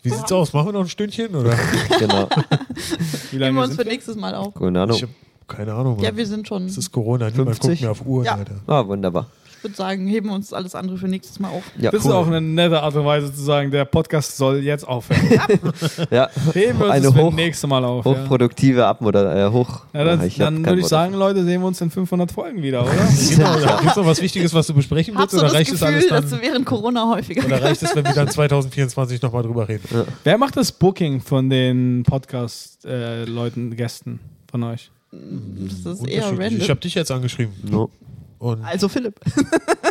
Wie sieht's aus? Machen wir noch ein Stündchen? Oder? Genau. wie nehmen lange wir uns sind für wir? nächstes Mal auf. Keine Ahnung. Ich hab keine Ahnung. Ja, wir sind schon. Es ist Corona, niemand 50? guckt mehr auf Uhren, Ja. Alter. Ah, wunderbar. Ich würde sagen, heben wir uns alles andere für nächstes Mal auf. Ja, Das ist auch eine nette Art und Weise zu sagen, der Podcast soll jetzt aufhören. ja. Heben wir uns Eine das für hoch- das nächste Mal auf. Ja. hochproduktive Abmoder äh, hoch. Ja, dann ich hab dann würde ich sagen, Leute, sehen wir uns in 500 Folgen wieder, oder? Genau, Gibt es noch was Wichtiges, was du besprechen willst? Oder das reicht es alles Gefühl, dass dann? du während Corona häufiger Oder reicht es, wenn wir dann 2024 nochmal drüber reden? Wer macht das Booking von den Podcast-Leuten, Gästen von euch? Das ist eher Unterschiedlich. Ich random. habe dich jetzt angeschrieben. No. Und Also Philipp.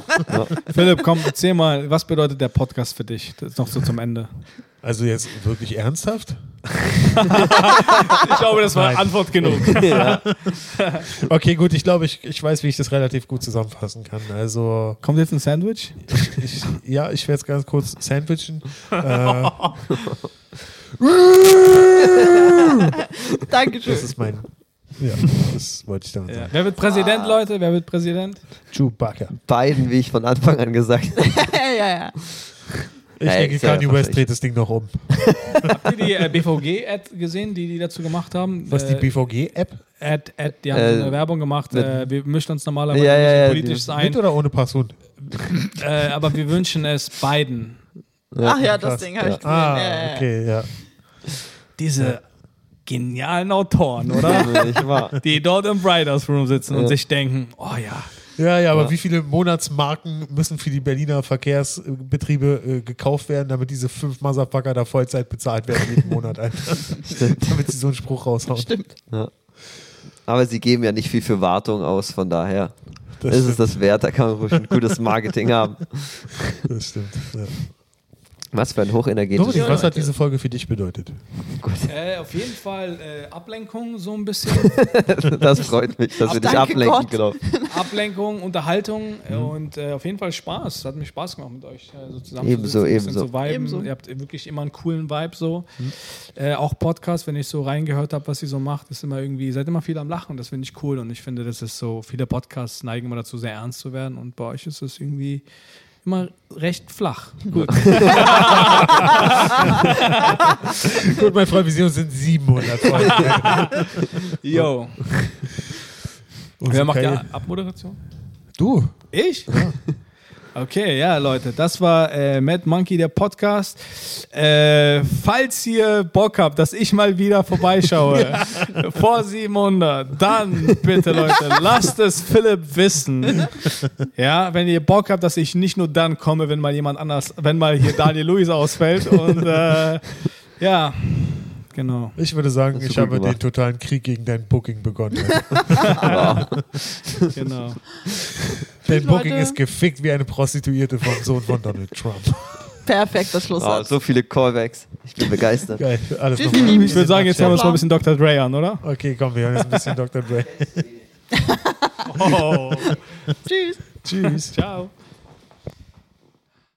Philipp, komm, erzähl mal, was bedeutet der Podcast für dich? Das ist noch so zum Ende. also jetzt wirklich ernsthaft? Ich glaube, das war Nein. Antwort genug. Okay, gut, ich glaube, ich, ich weiß, wie ich das relativ gut zusammenfassen kann. Also, Kommt jetzt ein Sandwich? ich, ja, ich werde es ganz kurz sandwichen. Äh, Dankeschön. das ist mein. Ja, das wollte ich damit Ja. sagen. Wer wird Präsident, Leute? Wer wird Präsident? Chewbacca. Beiden, wie ich von Anfang an gesagt habe. ja, ja. Ich Ja, denke, ja Kanye West dreht das Ding noch um. Habt ihr die äh, BVG-Ad gesehen, die die dazu gemacht haben? Was, die Äh, BVG-App? Ad, Ad, die haben Äh, eine Werbung gemacht. mit- Äh, wir mischen uns normalerweise Ja, ja, ja, politisch die- ein, Mit oder ohne Passhund? äh, aber wir wünschen es beiden. Ach ja, das. Ding habe ich gesehen. Ah, ja, ja, ja. okay, ja. Diese genialen Autoren, oder? Wahr? die dort im Writers Room sitzen und Ja. sich denken, oh ja, Ja, ja, aber Ja. wie viele Monatsmarken müssen für die Berliner Verkehrsbetriebe äh, gekauft werden, damit diese fünf Motherfucker da Vollzeit bezahlt werden jeden Monat, Alter. damit sie so einen Spruch raushauen. Stimmt. Aber sie geben ja nicht viel für Wartung aus, von daher Das ist es stimmt. das wert. Da kann man ruhig ein gutes Marketing haben. Das stimmt. Ja. Was für ein hochenergetisches. Dominik, was hat diese Folge für dich bedeutet? äh, auf jeden Fall äh, Ablenkung so ein bisschen. Das freut mich, dass wir dich ablenken, genau. Ablenkung, Unterhaltung äh, Mhm. und äh, auf jeden Fall Spaß. Hat mich Spaß gemacht mit euch äh, so zusammen Ebenso, ebenso. zu viben. Ebenso. Ihr habt wirklich immer einen coolen Vibe so. Mhm. Äh, auch Podcast, wenn ich so reingehört habe, was ihr so macht, ist immer irgendwie, ihr seid immer viel am Lachen. Das finde ich cool und ich finde, das ist so, viele Podcasts neigen immer dazu, sehr ernst zu werden und bei euch ist es irgendwie immer recht flach. Gut. Gut, mein Freund, wir sehen uns in 700 Folgen. Yo. Und Wer macht die Abmoderation? Du. Ich? Okay, ja, Leute, das war äh, Mad Monkey, der Podcast. Äh, falls ihr Bock habt, dass ich mal wieder vorbeischaue, vor 700, dann bitte, Leute, lasst es Philipp wissen. Ja, wenn ihr Bock habt, dass ich nicht nur dann komme, wenn mal jemand anders, wenn mal hier Daniel Luis ausfällt. Und äh, ja, Genau. Ich würde sagen, ich habe den gemacht. totalen Krieg gegen dein Booking begonnen. genau. dein Booking ist gefickt wie eine Prostituierte vom Sohn von Donald Trump. Perfekter Schlusssatz. Wow, so viele Callbacks. Ich bin begeistert. Geil. Alles. Ich würde sagen, jetzt haben wir uns mal ein bisschen Dr. Dre an, oder? Okay, komm, wir haben jetzt ein bisschen Dr. Dre. Oh. Tschüss. Tschüss. Ciao.